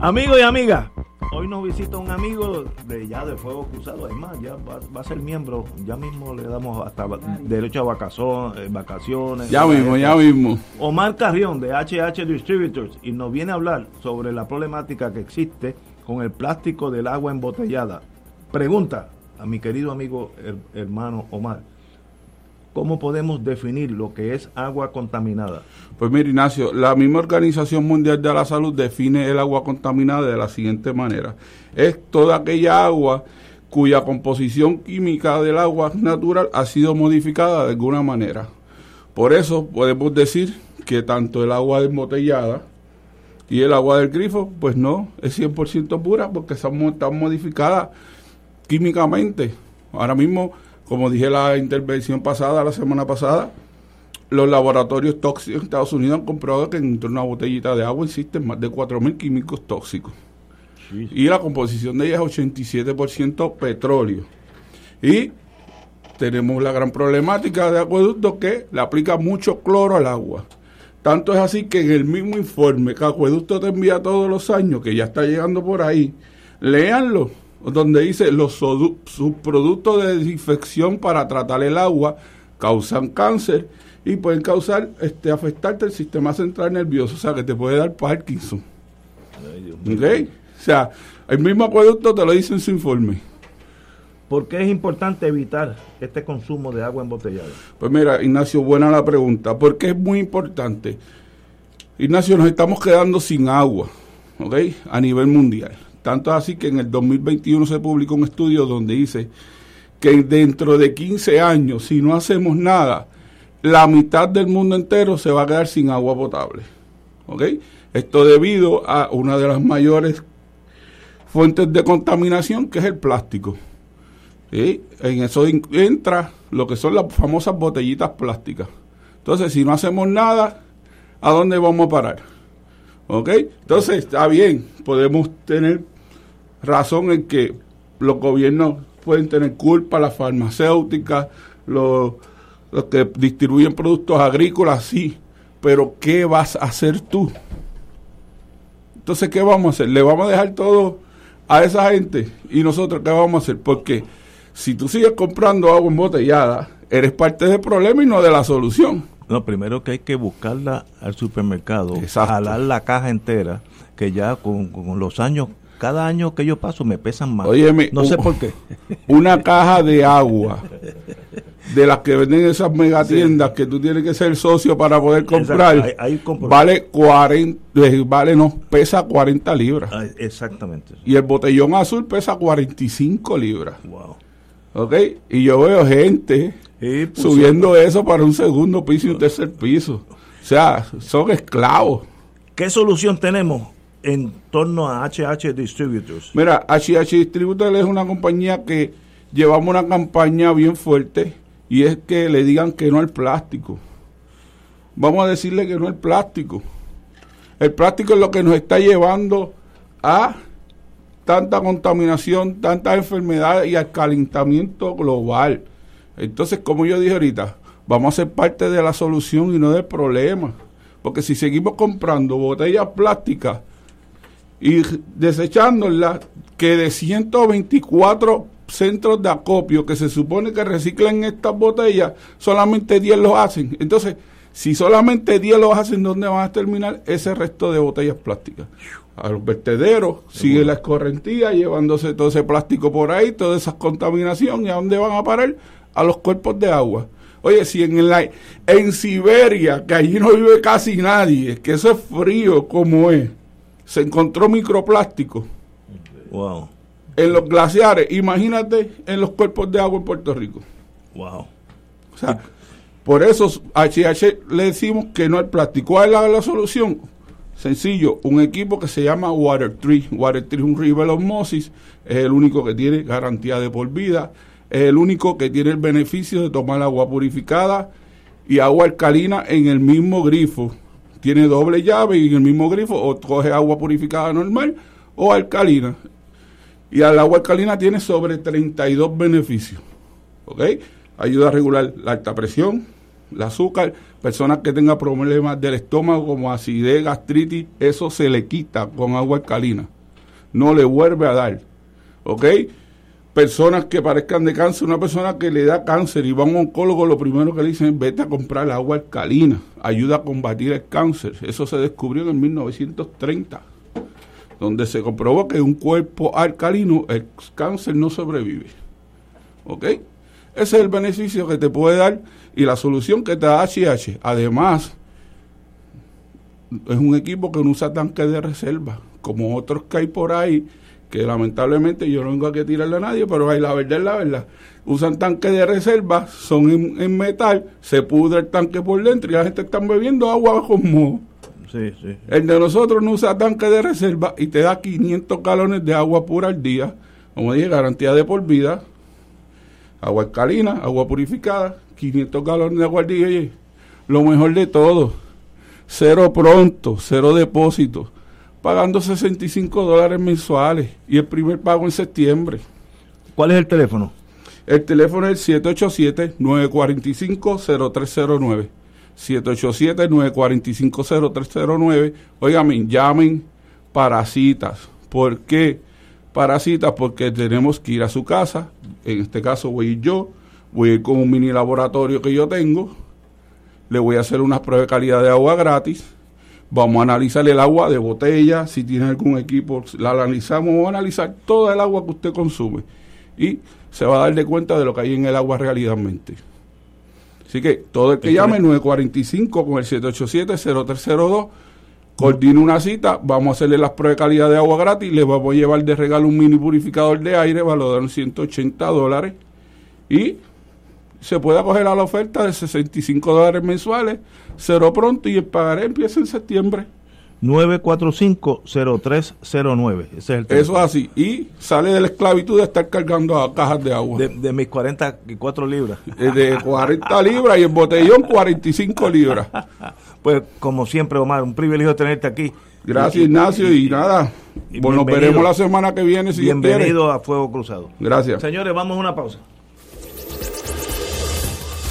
Amigos y amigas, hoy nos visita un amigo de ya de Fuego Cruzado. Además, ya va, a ser miembro. Ya mismo le damos hasta derecho a vacaciones. Eh, vacaciones ya mismo, ya mismo. Omar Carrión de HH Distributors y nos viene a hablar sobre la problemática que existe con el plástico del agua embotellada. Pregunta a mi querido amigo hermano Omar. ¿Cómo podemos definir lo que es agua contaminada? Pues mira, Ignacio, la misma Organización Mundial de la Salud define el agua contaminada de la siguiente manera. Es toda aquella agua cuya composición química del agua natural ha sido modificada de alguna manera. Por eso podemos decir que tanto el agua embotellada y el agua del grifo, pues no, es 100% pura porque está modificada químicamente. Ahora mismo como dije la intervención pasada, la semana pasada, los laboratorios tóxicos en Estados Unidos han comprobado que dentro de una botellita de agua existen más de 4.000 químicos tóxicos. Y la composición de ella es 87% petróleo. Y tenemos la gran problemática de acueducto que le aplica mucho cloro al agua. Tanto es así que en el mismo informe que Acueducto te envía todos los años, que ya está llegando por ahí, léanlo donde dice los subproductos de desinfección para tratar el agua causan cáncer y pueden causar, este, afectarte el sistema central nervioso, o sea, que te puede dar Parkinson. ¿Ok? O sea, el mismo acueducto te lo dice en su informe. ¿Por qué es importante evitar este consumo de agua embotellada? Pues mira, Ignacio, buena la pregunta. ¿Por qué es muy importante? Ignacio, nos estamos quedando sin agua, ¿ok? A nivel mundial. Tanto así que en el 2021 se publicó un estudio donde dice que dentro de 15 años, si no hacemos nada, la mitad del mundo entero se va a quedar sin agua potable. ¿Ok? Esto debido a una de las mayores fuentes de contaminación, que es el plástico. En eso entra lo que son las famosas botellitas plásticas. Entonces, si no hacemos nada, ¿a dónde vamos a parar? ¿Ok? Entonces, está bien, podemos tener razón en que los gobiernos pueden tener culpa, las farmacéuticas, los, los que distribuyen productos agrícolas, sí, pero ¿qué vas a hacer tú? Entonces, ¿qué vamos a hacer? ¿Le vamos a dejar todo a esa gente? ¿Y nosotros qué vamos a hacer? Porque si tú sigues comprando agua embotellada, eres parte del problema y no de la solución. No, primero que hay que buscarla al supermercado, jalar la caja entera, que ya con, con los años cada año que yo paso me pesan más. no sé por qué. Una caja de agua de las que venden esas megatiendas que tú tienes que ser socio para poder comprar, vale 40, eh, vale no, pesa 40 libras. Ah, exactamente. Y el botellón azul pesa 45 libras. Wow. ¿Ok? Y yo veo gente pues, subiendo eso para un segundo piso y un tercer piso. O sea, son esclavos. ¿Qué solución tenemos? En torno a HH Distributors? Mira, HH Distributors es una compañía que llevamos una campaña bien fuerte y es que le digan que no al plástico. Vamos a decirle que no al plástico. El plástico es lo que nos está llevando a tanta contaminación, tantas enfermedades y al calentamiento global. Entonces, como yo dije ahorita, vamos a ser parte de la solución y no del problema. Porque si seguimos comprando botellas plásticas, y desechándolas que de 124 centros de acopio que se supone que reciclan estas botellas, solamente 10 lo hacen. Entonces, si solamente 10 lo hacen, ¿dónde van a terminar ese resto de botellas plásticas? A los vertederos, sigue la escorrentía llevándose todo ese plástico por ahí, toda esa contaminación, ¿y a dónde van a parar? A los cuerpos de agua. Oye, si en, la, en Siberia, que allí no vive casi nadie, que eso es frío como es, se encontró microplástico. Wow. En los glaciares, imagínate en los cuerpos de agua en Puerto Rico. Wow. O sea, por eso HH le decimos que no al plástico. ¿Cuál es la, solución? Sencillo, un equipo que se llama Water Tree. Water Tree es un river osmosis, es el único que tiene garantía de por vida, es el único que tiene el beneficio de tomar agua purificada y agua alcalina en el mismo grifo. Tiene doble llave y el mismo grifo o coge agua purificada normal o alcalina. Y al agua alcalina tiene sobre 32 beneficios. ¿Ok? Ayuda a regular la alta presión, el azúcar, personas que tengan problemas del estómago como acidez, gastritis, eso se le quita con agua alcalina. No le vuelve a dar. ¿Ok? Personas que parezcan de cáncer, una persona que le da cáncer y va a un oncólogo, lo primero que le dicen es vete a comprar agua alcalina, ayuda a combatir el cáncer. Eso se descubrió en 1930, donde se comprobó que un cuerpo alcalino, el cáncer no sobrevive. ¿Ok? Ese es el beneficio que te puede dar y la solución que te da HH. Además, es un equipo que no usa tanques de reserva, como otros que hay por ahí, que lamentablemente yo no vengo aquí a tirarle a nadie, pero hay la verdad es la verdad. Usan tanques de reserva, son en, metal, se pudre el tanque por dentro y la gente está bebiendo agua como... Sí, sí. El de nosotros no usa tanque de reserva y te da 500 galones de agua pura al día. Como dije, garantía de por vida. Agua alcalina, agua purificada, 500 galones de agua al día. Oye, lo mejor de todo, cero pronto, cero depósito pagando 65 dólares mensuales y el primer pago en septiembre. ¿Cuál es el teléfono? El teléfono es 787-945-0309. 787-945-0309. Óigame, llamen para citas. ¿Por qué? Para citas porque tenemos que ir a su casa. En este caso voy yo. Voy a ir con un mini laboratorio que yo tengo. Le voy a hacer unas pruebas de calidad de agua gratis Vamos a analizar el agua de botella, si tiene algún equipo, la analizamos, vamos a analizar toda el agua que usted consume y se va a dar de cuenta de lo que hay en el agua realmente. Así que todo el que llame 945 con el 787-0302, coordine una cita, vamos a hacerle las pruebas de calidad de agua gratis, le vamos a llevar de regalo un mini purificador de aire valorado en 180 dólares y se puede acoger a la oferta de 65 dólares mensuales, cero pronto y el pagaré empieza en septiembre. 945-0309. Ese es el Eso es así. Y sale de la esclavitud de estar cargando a cajas de agua. De, mis 44 libras. Eh, de 40 libras y el botellón 45 libras. Pues como siempre, Omar, un privilegio tenerte aquí. Gracias, Ignacio. Y, nada, bueno, nos veremos la semana que viene si Bienvenido a Fuego Cruzado. Gracias. Señores, vamos a una pausa.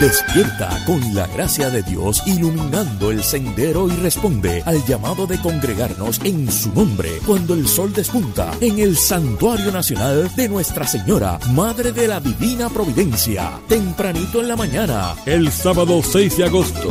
Despierta con la gracia de Dios iluminando el sendero y responde al llamado de congregarnos en su nombre cuando el sol despunta en el Santuario Nacional de Nuestra Señora, Madre de la Divina Providencia, tempranito en la mañana, el sábado 6 de agosto.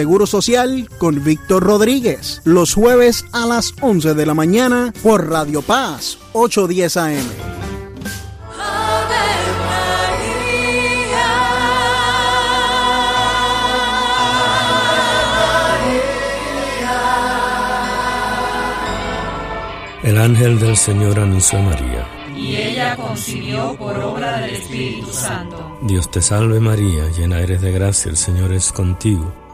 Seguro Social con Víctor Rodríguez, los jueves a las 11 de la mañana por Radio Paz, 810 AM. El ángel del Señor anunció a María. Y ella concibió por obra del Espíritu Santo. Dios te salve María, llena eres de gracia, el Señor es contigo.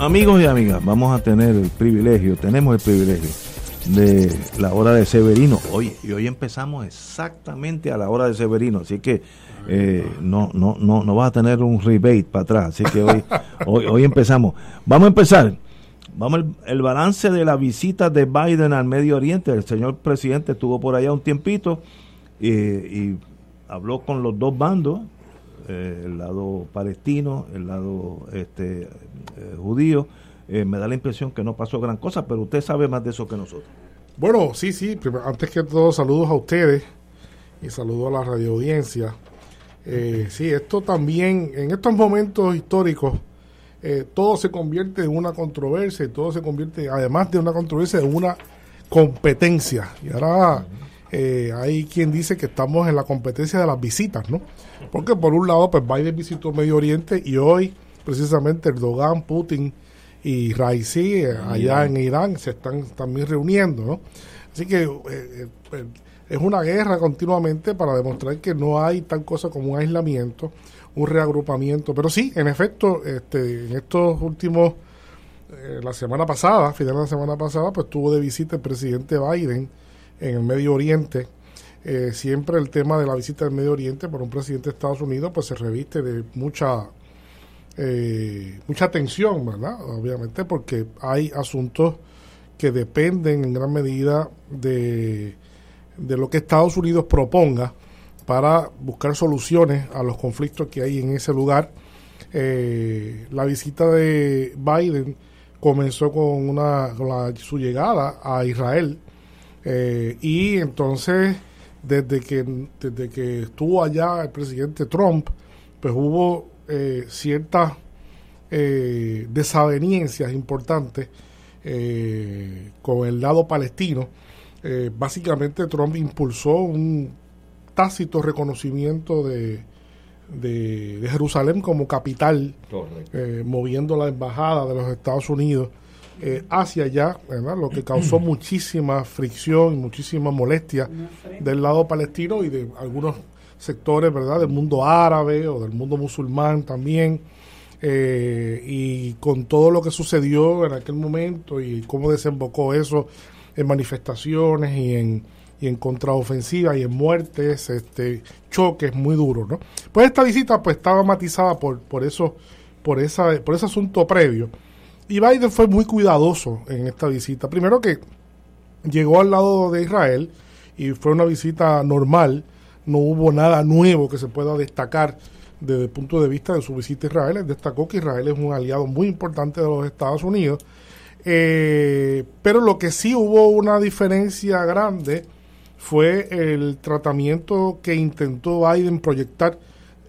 Amigos y amigas, vamos a tener el privilegio, tenemos el privilegio de la hora de Severino. Hoy, y hoy empezamos exactamente a la hora de Severino, así que eh, no, no, no, no vas a tener un rebate para atrás, así que hoy, hoy, hoy empezamos. Vamos a empezar. Vamos el, el balance de la visita de Biden al Medio Oriente. El señor presidente estuvo por allá un tiempito y, y habló con los dos bandos, eh, el lado palestino, el lado este, eh, judío. Eh, me da la impresión que no pasó gran cosa, pero usted sabe más de eso que nosotros. Bueno, sí, sí. Antes que todo, saludos a ustedes y saludos a la radio audiencia. Sí, esto también, en estos momentos históricos, todo se convierte en una controversia y todo se convierte, además de una controversia, en una competencia. Y ahora eh, hay quien dice que estamos en la competencia de las visitas, ¿no? Porque por un lado, pues Biden visitó Medio Oriente y hoy, precisamente, Erdogan, Putin y Raisi, eh, allá en Irán, se están también reuniendo, ¿no? Así que eh, eh, es una guerra continuamente para demostrar que no hay tal cosa como un aislamiento, un reagrupamiento. Pero sí, en efecto, este, en estos últimos, eh, la semana pasada, final de la semana pasada, pues tuvo de visita el presidente Biden en el Medio Oriente. Eh, siempre el tema de la visita del Medio Oriente por un presidente de Estados Unidos pues se reviste de mucha eh, mucha atención, ¿verdad? Obviamente porque hay asuntos que dependen en gran medida de, de lo que Estados Unidos proponga para buscar soluciones a los conflictos que hay en ese lugar. Eh, la visita de Biden comenzó con, una, con la- su llegada a Israel eh, y entonces desde que, desde que estuvo allá el presidente Trump, pues hubo eh, ciertas eh, desavenencias importantes eh, con el lado palestino. Eh, básicamente Trump impulsó un tácito reconocimiento de, de, de Jerusalén como capital, eh, moviendo la embajada de los Estados Unidos eh, hacia allá, ¿verdad? lo que causó muchísima fricción y muchísima molestia del lado palestino y de algunos sectores verdad del mundo árabe o del mundo musulmán también eh, y con todo lo que sucedió en aquel momento y cómo desembocó eso en manifestaciones y en, y en contraofensivas y en muertes, este, choques muy duros, ¿no? Pues esta visita pues estaba matizada por, por eso, por esa, por ese asunto previo. Y Biden fue muy cuidadoso en esta visita. Primero que llegó al lado de Israel y fue una visita normal, no hubo nada nuevo que se pueda destacar desde el punto de vista de su visita a Israel. Destacó que Israel es un aliado muy importante de los Estados Unidos. Eh, pero lo que sí hubo una diferencia grande fue el tratamiento que intentó Biden proyectar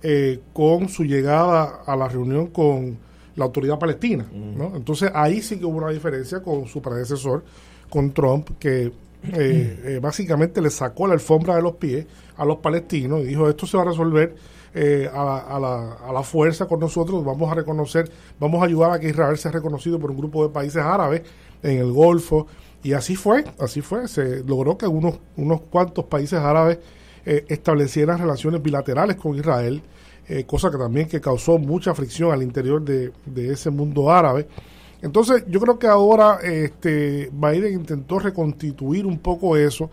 eh, con su llegada a la reunión con la autoridad palestina. ¿no? Entonces ahí sí que hubo una diferencia con su predecesor, con Trump, que eh, eh, básicamente le sacó la alfombra de los pies a los palestinos y dijo esto se va a resolver eh, a, la, a, la, a, la, fuerza con nosotros, vamos a reconocer, vamos a ayudar a que Israel sea reconocido por un grupo de países árabes en el Golfo. Y así fue, así fue. Se logró que unos, unos cuantos países árabes eh, establecieran relaciones bilaterales con Israel, eh, cosa que también que causó mucha fricción al interior de, ese mundo árabe. Entonces, yo creo que ahora este, Biden intentó reconstituir un poco eso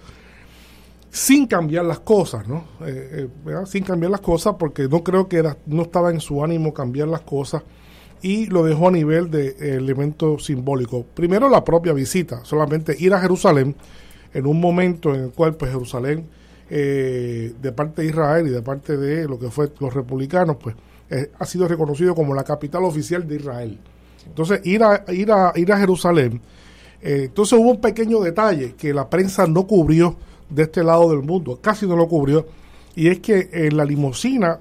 sin cambiar las cosas, ¿no? Eh, eh, sin cambiar las cosas porque no creo que era, no estaba en su ánimo cambiar las cosas y lo dejó a nivel de elemento simbólico. Primero la propia visita, solamente ir a Jerusalén en un momento en el cual pues Jerusalén eh, de parte de Israel y de parte de lo que fue los republicanos pues ha sido reconocido como la capital oficial de Israel. Entonces ir a ir a ir a Jerusalén, eh, entonces hubo un pequeño detalle que la prensa no cubrió de este lado del mundo, casi no lo cubrió, y es que en la limusina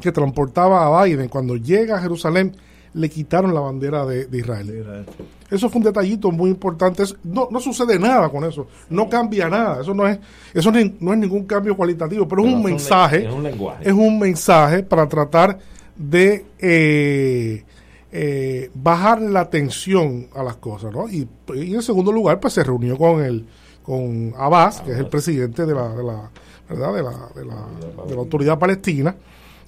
que transportaba a Biden, cuando llega a Jerusalén, le quitaron la bandera de, de Israel. de Israel. Eso fue un detallito muy importante. No, no sucede nada con eso. No cambia nada. Eso no es, eso no es, no es ningún cambio cualitativo, pero, pero es un mensaje. Es un lenguaje. Es un mensaje para tratar de eh, eh, bajar la tensión a las cosas, ¿no? Y, y, en segundo lugar, pues se reunió con el con Abbas, que es el presidente de la, de la verdad de la, de la, de la autoridad palestina.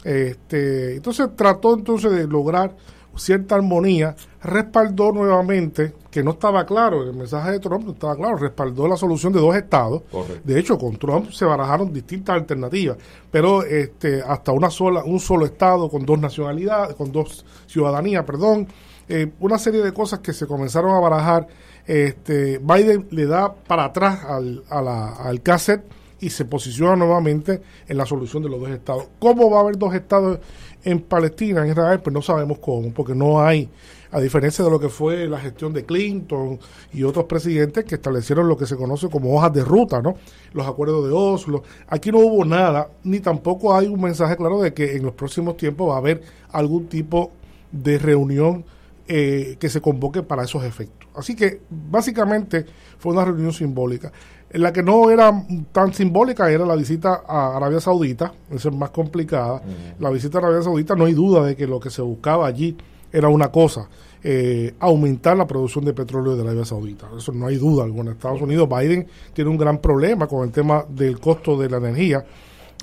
Este, entonces trató entonces de lograr cierta armonía, respaldó nuevamente, que no estaba claro, el mensaje de Trump no estaba claro, respaldó la solución de dos estados. Correcto. De hecho, con Trump se barajaron distintas alternativas, pero este, hasta una sola, un solo estado con dos nacionalidades, con dos ciudadanías, perdón, eh, una serie de cosas que se comenzaron a barajar. Este, Biden le da para atrás al, a la, al cassette y se posiciona nuevamente en la solución de los dos estados. ¿Cómo va a haber dos estados en Palestina, en Israel? Pues no sabemos cómo, porque no hay, a diferencia de lo que fue la gestión de Clinton y otros presidentes que establecieron lo que se conoce como hojas de ruta, ¿no? Los acuerdos de Oslo. Aquí no hubo nada, ni tampoco hay un mensaje claro de que en los próximos tiempos va a haber algún tipo de reunión eh, que se convoque para esos efectos. Así que básicamente fue una reunión simbólica. En la que no era tan simbólica era la visita a Arabia Saudita, esa es más complicada. La visita a Arabia Saudita no hay duda de que lo que se buscaba allí era una cosa, eh, aumentar la producción de petróleo de Arabia Saudita. Eso no hay duda alguna. Estados Unidos, Biden tiene un gran problema con el tema del costo de la energía,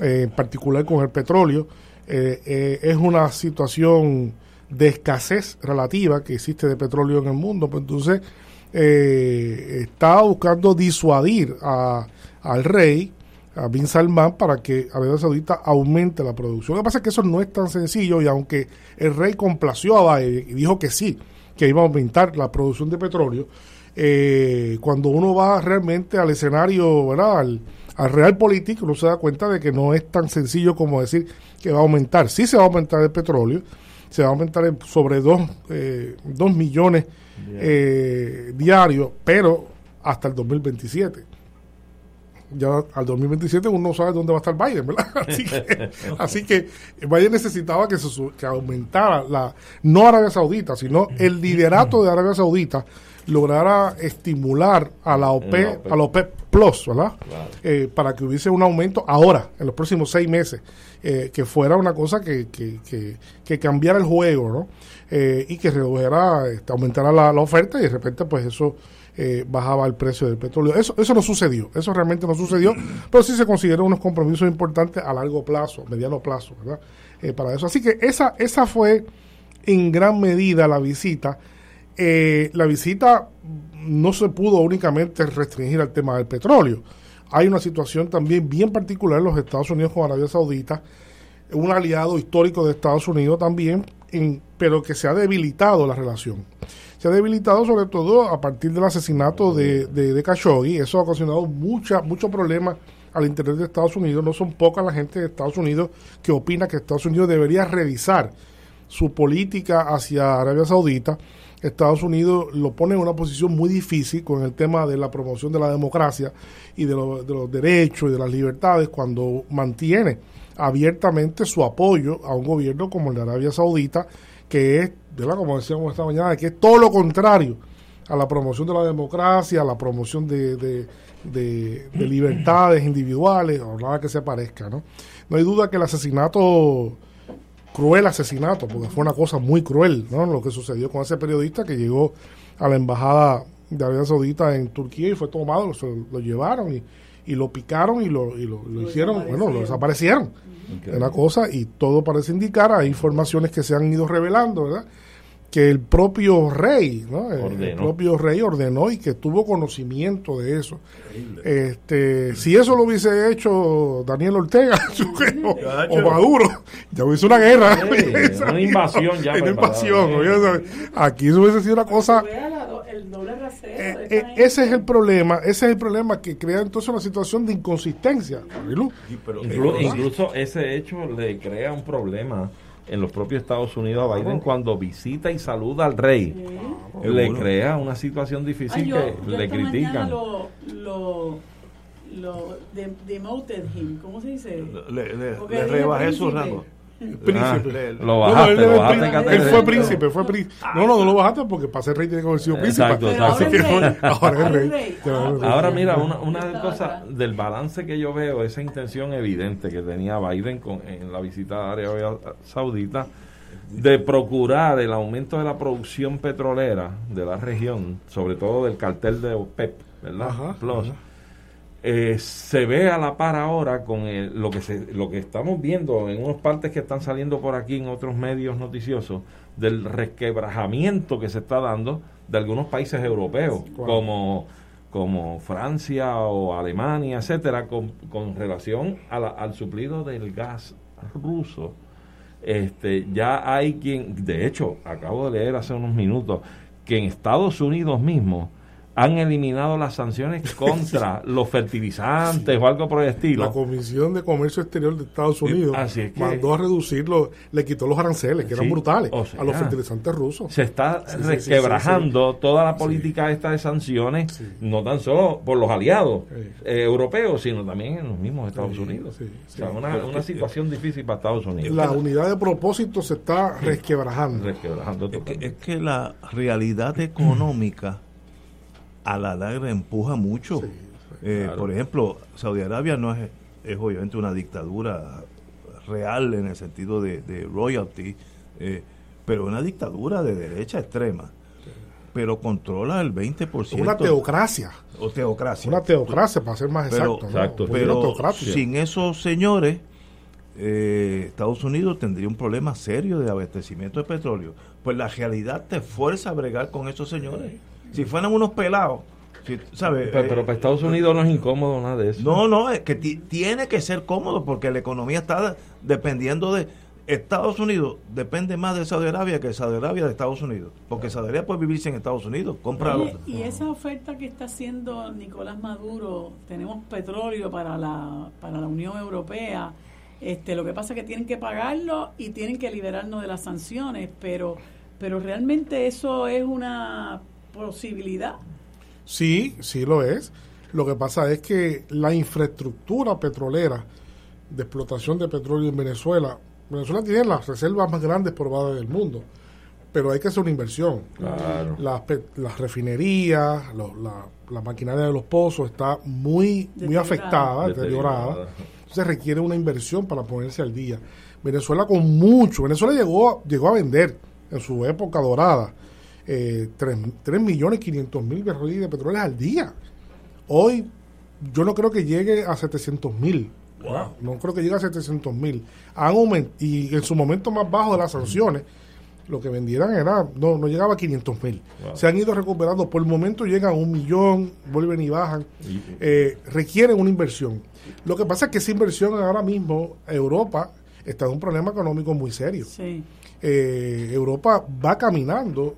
eh, en particular con el petróleo. Eh, es una situación de escasez relativa que existe de petróleo en el mundo. Pues entonces está buscando disuadir a, al rey a Bin Salman para que Arabia Saudita aumente la producción. Lo que pasa es que eso no es tan sencillo y aunque el rey complació a Biden y dijo que sí, que iba a aumentar la producción de petróleo, eh, cuando uno va realmente al escenario, ¿verdad? Al, real político, uno se da cuenta de que no es tan sencillo como decir que va a aumentar. Sí se va a aumentar el petróleo, se va a aumentar sobre 2 eh, millones eh, diarios, pero hasta el 2027 ya al 2027 uno no sabe dónde va a estar Biden, ¿verdad? Así que, así que Biden necesitaba que, se, que aumentara la, no Arabia Saudita, sino el liderato de Arabia Saudita lograra estimular a la OPEP, a la OPEP Plus, ¿verdad? Eh, para que hubiese un aumento ahora, en los próximos seis meses, eh, que fuera una cosa que, que, que, cambiara el juego, ¿no? Eh, y que redujera, este, aumentara la, oferta y de repente pues eso eh, bajaba el precio del petróleo. Eso, eso no sucedió, eso realmente no sucedió, pero sí se consideró unos compromisos importantes a largo plazo, mediano plazo, ¿verdad? Eh, para eso. Así que esa, esa fue en gran medida la visita. Eh, la visita no se pudo únicamente restringir al tema del petróleo. Hay una situación también bien particular en los Estados Unidos con Arabia Saudita, un aliado histórico de Estados Unidos también, en, pero que se ha debilitado la relación se ha debilitado sobre todo a partir del asesinato de, de, Khashoggi. Eso ha ocasionado mucha, muchos problemas al interior de Estados Unidos. No son pocas la gente de Estados Unidos que opina que Estados Unidos debería revisar su política hacia Arabia Saudita. Estados Unidos lo pone en una posición muy difícil con el tema de la promoción de la democracia y de, de los derechos y de las libertades cuando mantiene abiertamente su apoyo a un gobierno como el de Arabia Saudita que es, ¿verdad? como decíamos esta mañana, que es todo lo contrario a la promoción de la democracia, a la promoción de, de, libertades individuales, o nada que se parezca. ¿no? no hay duda que el asesinato, cruel asesinato, porque fue una cosa muy cruel, ¿no? lo que sucedió con ese periodista que llegó a la embajada de Arabia Saudita en Turquía y fue tomado, lo, llevaron y, y, lo picaron y lo, y lo, hicieron, bueno, lo desaparecieron una cosa y todo parece indicar, hay informaciones que se han ido revelando, ¿verdad? que el propio rey, ¿no? el, propio rey ordenó y que tuvo conocimiento de eso. Este, si eso lo hubiese hecho Daniel Ortega o, Maduro, ya hubiese una guerra. una invasión ya. Una invasión. Aquí eso hubiese sido una cosa. Eh, eh, ese es el problema, ese es el problema que crea entonces una situación de inconsistencia. incluso ese hecho le crea un problema en los propios Estados Unidos a Biden cuando visita y saluda al rey. le crea una situación difícil que le critican. Lo, lo, lo de, demoted him, ¿cómo se dice? Le, le, le rebajé su rango. Príncipe. lo bajaste, no, él, lo bajaste él, fue príncipe, fue príncipe. No, no, no lo bajaste porque para ser rey tiene que haber sido príncipe. Exacto, exacto. Ahora es rey. Ahora mira, una, una cosa del balance que yo veo, esa intención evidente que tenía Biden con, en la visita a Arabia Saudita de procurar el aumento de la producción petrolera de la región, sobre todo del cartel de OPEP, ¿verdad? Ajá, Plus, eh, se ve a la par ahora con lo, que se, lo que estamos viendo en unas partes que están saliendo por aquí en otros medios noticiosos del resquebrajamiento que se está dando de algunos países europeos como, como Francia o Alemania, etcétera, con, con relación al suplido del gas ruso. Este, ya hay quien, de hecho, acabo de leer hace unos minutos que en Estados Unidos mismo han eliminado las sanciones contra los fertilizantes o algo por el estilo. La Comisión de Comercio Exterior de Estados Unidos Así es que- mandó a reducirlo, le quitó los aranceles, que eran brutales, o sea, a los fertilizantes rusos. Se está Sí, sí, sí, resquebrajando sí, sí. toda la política esta de sanciones, no tan solo por los aliados eh, europeos, sino también en los mismos Estados Unidos. O sea, una, una que- situación difícil para Estados Unidos. La unidad de propósito se está resquebrajando. Resquebrajando Es que, es que la realidad económica a la larga empuja mucho. Eh, claro. Por ejemplo, Saudi Arabia no es, es obviamente una dictadura real en el sentido de, de royalty, eh, pero una dictadura de derecha extrema. Pero controla el 20%. Una teocracia. O teocracia. Una teocracia, para ser más Pero, exacto. ¿no? Una pero teocracia. sin esos señores, eh, Estados Unidos tendría un problema serio de abastecimiento de petróleo. Pues la realidad te fuerza a bregar con esos señores. Si fueran unos pelados, si- ¿sabes? Pero, Eh, pero para Estados Unidos no es incómodo nada de eso. no, no, es que ti- tiene que ser cómodo porque la economía está dependiendo de Estados Unidos, depende más de Saudi Arabia que Saudi Arabia de Estados Unidos, porque Saudi Arabia puede vivirse en Estados Unidos, compra Oye, y esa oferta que está haciendo Nicolás Maduro, tenemos petróleo para la, para la Unión Europea, este, lo que pasa es que tienen que pagarlo y tienen que liberarnos de las sanciones, pero, pero realmente eso es una posibilidad. Sí, sí lo es. Lo que pasa es que la infraestructura petrolera de explotación de petróleo en Venezuela, Venezuela tiene las reservas más grandes probadas del mundo, pero hay que hacer una inversión. Claro. Las, las refinerías, lo- la, la maquinaria de los pozos está muy, muy afectada, deteriorada. Deteriorada. Entonces requiere una inversión para ponerse al día. Venezuela con mucho, Venezuela llegó, a- llegó a vender en su época dorada eh, 3, millones 500 mil barriles de petróleo al día. Hoy yo no creo que llegue a 700 mil. No creo que llegue a 700 mil. Han aument- y en su momento más bajo de las sanciones, lo que vendieran era, no, no llegaba a 500 mil. Wow. Se han ido recuperando. Por el momento llegan a un millón, vuelven y bajan. Eh, requieren una inversión. Lo que pasa es que esa inversión ahora mismo, Europa está en un problema económico muy serio. Sí. Eh, Europa va caminando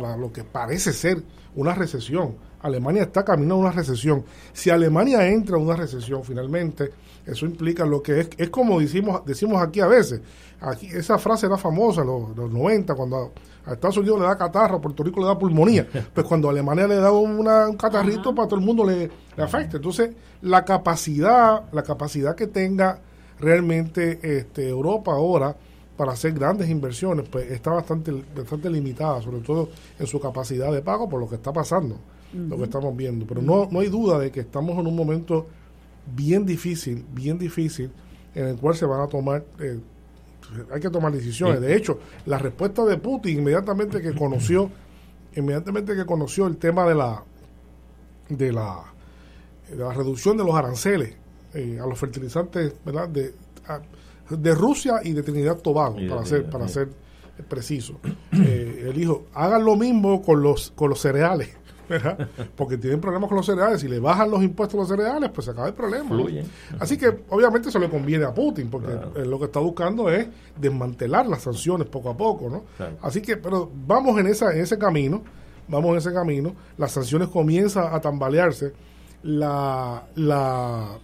para lo que parece ser una recesión. Alemania está caminando a una recesión. Si Alemania entra en una recesión finalmente, eso implica lo que es, es como decimos, decimos aquí a veces. Aquí, esa frase era famosa en los, los 90, cuando a, a Estados Unidos le da catarro, a Puerto Rico le da pulmonía. Pues cuando a Alemania le da una- un catarrito, para todo el mundo le, le afecta. Entonces, la capacidad, la capacidad que tenga realmente este, Europa ahora para hacer grandes inversiones, pues está bastante, bastante limitada, sobre todo en su capacidad de pago por lo que está pasando, lo que estamos viendo. Pero no, no hay duda de que estamos en un momento bien difícil, bien difícil, en el cual se van a tomar, eh, hay que tomar decisiones. De hecho, la respuesta de Putin inmediatamente que conoció, inmediatamente que conoció el tema de la de la, de la reducción de los aranceles eh, a los fertilizantes ¿verdad? De, a- de Rusia y de Trinidad Tobago, para ser, para ser preciso. Eh, él dijo, hagan lo mismo con los, con los cereales, ¿verdad? porque tienen problemas con los cereales. Si le bajan los impuestos a los cereales, pues se acaba el problema. Así que obviamente eso le conviene a Putin, porque Claro. él lo que está buscando es desmantelar las sanciones poco a poco, ¿no? Claro. Así que, pero vamos en esa, en ese camino, vamos en ese camino, las sanciones comienzan a tambalearse, la, la,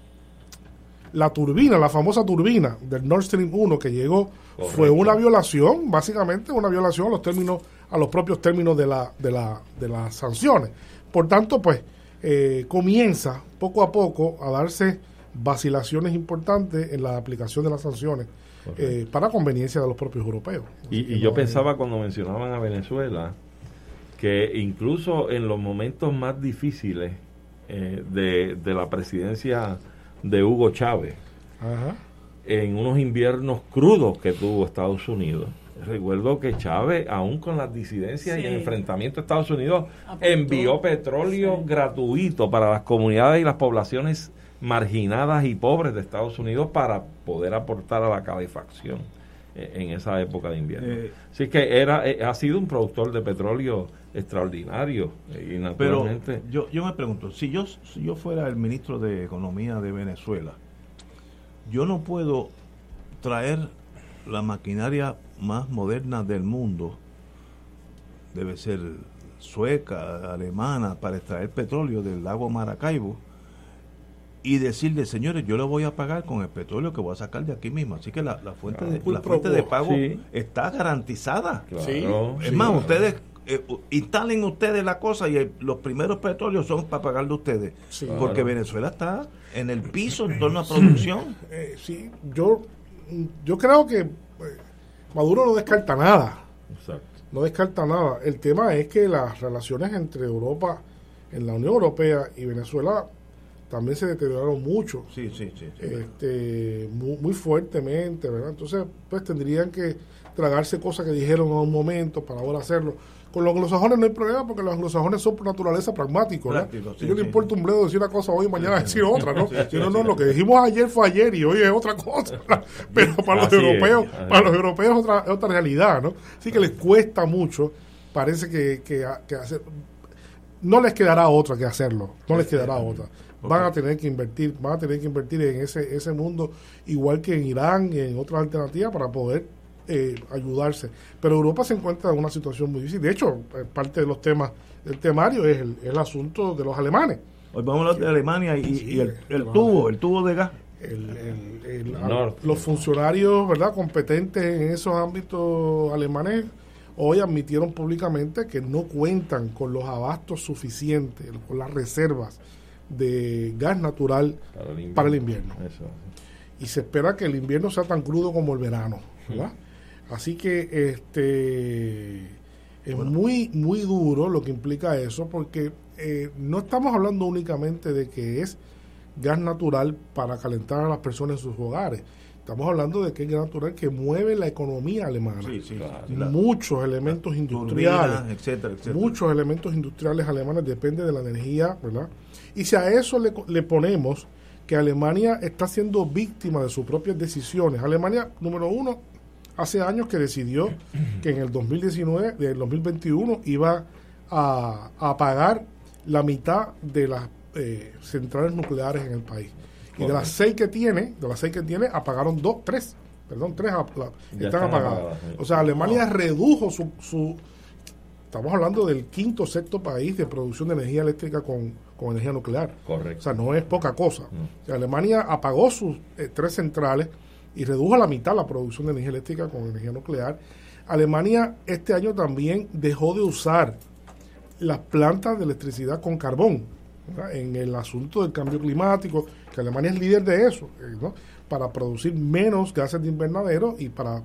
la turbina, la famosa turbina del Nord Stream 1 que llegó, fue una violación, básicamente una violación a los términos, a los propios términos de la, de la, de las sanciones. Por tanto, pues, eh, comienza poco a poco a darse vacilaciones importantes en la aplicación de las sanciones eh, para conveniencia de los propios europeos. Y, y yo pensaba cuando mencionaban a Venezuela que incluso en los momentos más difíciles eh, de, de la presidencia de Hugo Chávez, Ajá. en unos inviernos crudos que tuvo Estados Unidos, recuerdo que Chávez, aún con las disidencias y el enfrentamiento de Estados Unidos, Apuntó. envió petróleo gratuito para las comunidades y las poblaciones marginadas y pobres de Estados Unidos para poder aportar a la calefacción eh, en esa época de invierno. Eh, Así que era eh, ha sido un productor de petróleo extraordinario eh, y Pero yo, yo me pregunto, si yo, si yo fuera el ministro de Economía de Venezuela, yo no puedo traer la maquinaria más moderna del mundo, debe ser sueca, alemana, para extraer petróleo del lago Maracaibo y decirle, señores, yo le voy a pagar con el petróleo que voy a sacar de aquí mismo. Así que la, la fuente, de, la fuente de pago Sí. está garantizada. Sí, Es sí. más, ustedes eh, instalen ustedes la cosa y el- los primeros petróleos son para pagarle a ustedes. Sí. Porque Claro. Venezuela está en el piso en torno a producción. Eh, sí, yo, yo creo que eh, Maduro no descarta nada. No descarta nada. El tema es que las relaciones entre Europa, en la Unión Europea y Venezuela también se deterioraron mucho. Sí, sí, sí. sí. este, muy, muy fuertemente, ¿verdad? Entonces, pues tendrían que tragarse cosas que dijeron en un momento para ahora hacerlo. Con los anglosajones no hay problema porque los anglosajones son por naturaleza pragmáticos, ¿verdad? Prácticos, A sí, les sí. importa un bledo decir una cosa hoy y mañana decir otra, ¿no? Sí, no, no, lo que dijimos ayer fue ayer y hoy es otra cosa. Pero para los Así es, europeos, así para es. los europeos es otra, es otra realidad, ¿no? Así que les cuesta mucho, parece que, que, que hacer, no les quedará otra que hacerlo, no les quedará otra. Van a tener que invertir, van a tener que invertir en ese, ese mundo, igual que en Irán y en otras alternativas para poder eh, ayudarse. Pero Europa se encuentra en una situación muy difícil. De hecho, eh, parte de los temas del temario es el, el asunto de los alemanes. Hoy vamos a hablar de Alemania y, y el, el tubo, el tubo de gas. El- el- el- Nord. los funcionarios verdad competentes en esos ámbitos alemanes hoy admitieron públicamente que no cuentan con los abastos suficientes, con las reservas de gas natural para el invierno. Eso. Y se espera que el invierno sea tan crudo como el verano. ¿verdad? Así que este es muy, muy duro lo que implica eso, porque eh, no estamos hablando únicamente de que es gas natural para calentar a las personas en sus hogares. Estamos hablando de que es gas natural que mueve la economía alemana. Sí, sí, Muchos elementos industriales, turbinas, etcétera, etcétera. muchos elementos industriales alemanes dependen de la energía, ¿verdad? Y si a eso le, le ponemos que Alemania está siendo víctima de sus propias decisiones. Alemania, número uno, hace años que decidió que en el 2019, del 2021, iba a, a pagar la mitad de las eh, centrales nucleares en el país. Y de las seis que tiene, de las seis que tiene, apagaron dos, tres, perdón, tres la- Ya están están apagadas. apagadas, sí. O sea, Alemania redujo su, su estamos hablando del quinto sexto país de producción de energía eléctrica con, con energía nuclear. Correcto. O sea, no es poca cosa. O sea, Alemania apagó sus eh, tres centrales y redujo a la mitad la producción de energía eléctrica con energía nuclear. Alemania este año también dejó de usar las plantas de electricidad con carbón en el asunto del cambio climático, que Alemania es líder de eso, eh, para producir menos gases de invernadero y para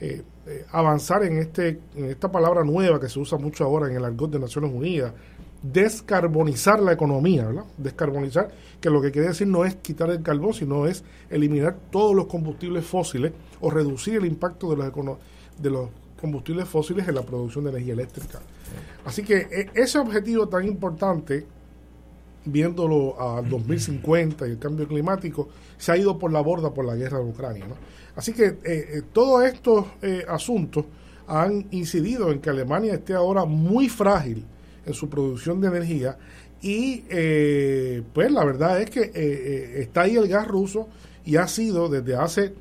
eh, eh, avanzar en este en esta palabra nueva que se usa mucho ahora en el argot de Naciones Unidas, descarbonizar la economía, ¿verdad? Descarbonizar, que lo que quiere decir no es quitar el carbón, sino es eliminar todos los combustibles fósiles o reducir el impacto de los, de los combustibles fósiles en la producción de energía eléctrica. Así que eh, ese objetivo tan importante, viéndolo al 2050 y el cambio climático, se ha ido por la borda por la guerra de Ucrania. ¿no? Así que eh, eh, todos estos eh, asuntos han incidido en que Alemania esté ahora muy frágil en su producción de energía y eh, pues la verdad es que eh, eh, está ahí el gas ruso y ha sido desde hace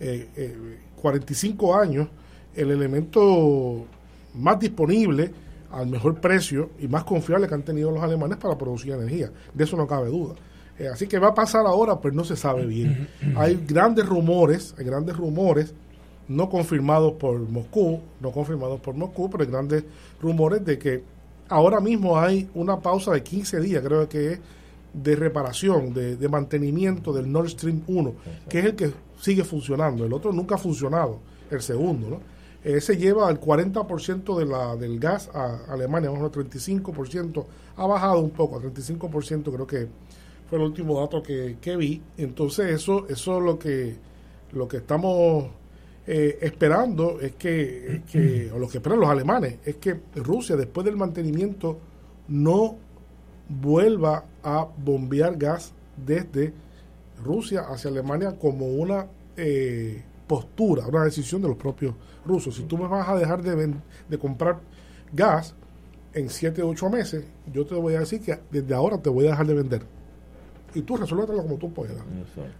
eh, eh, 45 años el elemento más disponible al mejor precio y más confiable que han tenido los alemanes para producir energía. De eso no cabe duda. Eh, así que va a pasar ahora, pues no se sabe bien. Hay grandes rumores, hay grandes rumores, no confirmados por Moscú, no confirmados por Moscú, pero hay grandes rumores de que ahora mismo hay una pausa de 15 días, creo que es, de reparación, de, de mantenimiento del Nord Stream 1, que es el que sigue funcionando. El otro nunca ha funcionado, el segundo, ¿no? Ese lleva al 40% de la, del gas a Alemania, más o menos 35%, ha bajado un poco, a 35% creo que fue el último dato que, que vi. Entonces eso, eso es lo que, lo que estamos eh, esperando es que, que, o lo que esperan los alemanes, es que Rusia después del mantenimiento no vuelva a bombear gas desde Rusia hacia Alemania como una eh, postura, una decisión de los propios rusos. Si tú me vas a dejar de, de comprar gas en 7 o 8 meses, yo te voy a decir que desde ahora te voy a dejar de vender. Y tú resuélvetelo como tú puedas.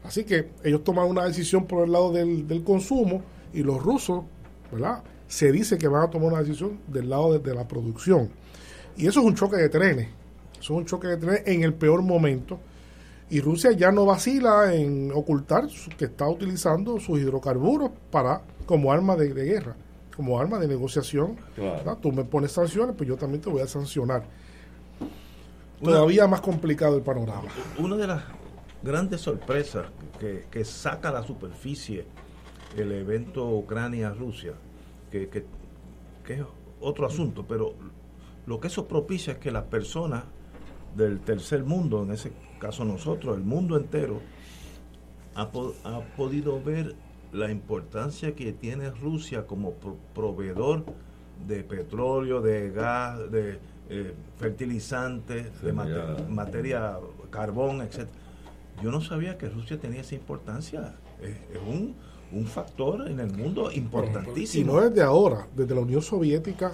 Así que ellos toman una decisión por el lado del, del consumo y los rusos, ¿verdad? Se dice que van a tomar una decisión del lado de, de la producción. Y eso es un choque de trenes. Eso es un choque de trenes en el peor momento. Y Rusia ya no vacila en ocultar que está utilizando sus hidrocarburos para como arma de, de guerra, como arma de negociación. Claro. Tú me pones sanciones, pues yo también te voy a sancionar. Todavía más complicado el panorama. Una de las grandes sorpresas que, que saca a la superficie el evento Ucrania-Rusia, que, que- que es otro asunto, pero lo que eso propicia es que las personas del tercer mundo, en ese caso nosotros, el mundo entero, ha, po- ha podido ver la importancia que tiene Rusia como pro- proveedor de petróleo, de gas, de eh, fertilizantes, de materia, carbón, etc. Yo no sabía que Rusia tenía esa importancia. Es, es un, un factor en el mundo Y importantísimo. no desde ahora, desde la Unión Soviética,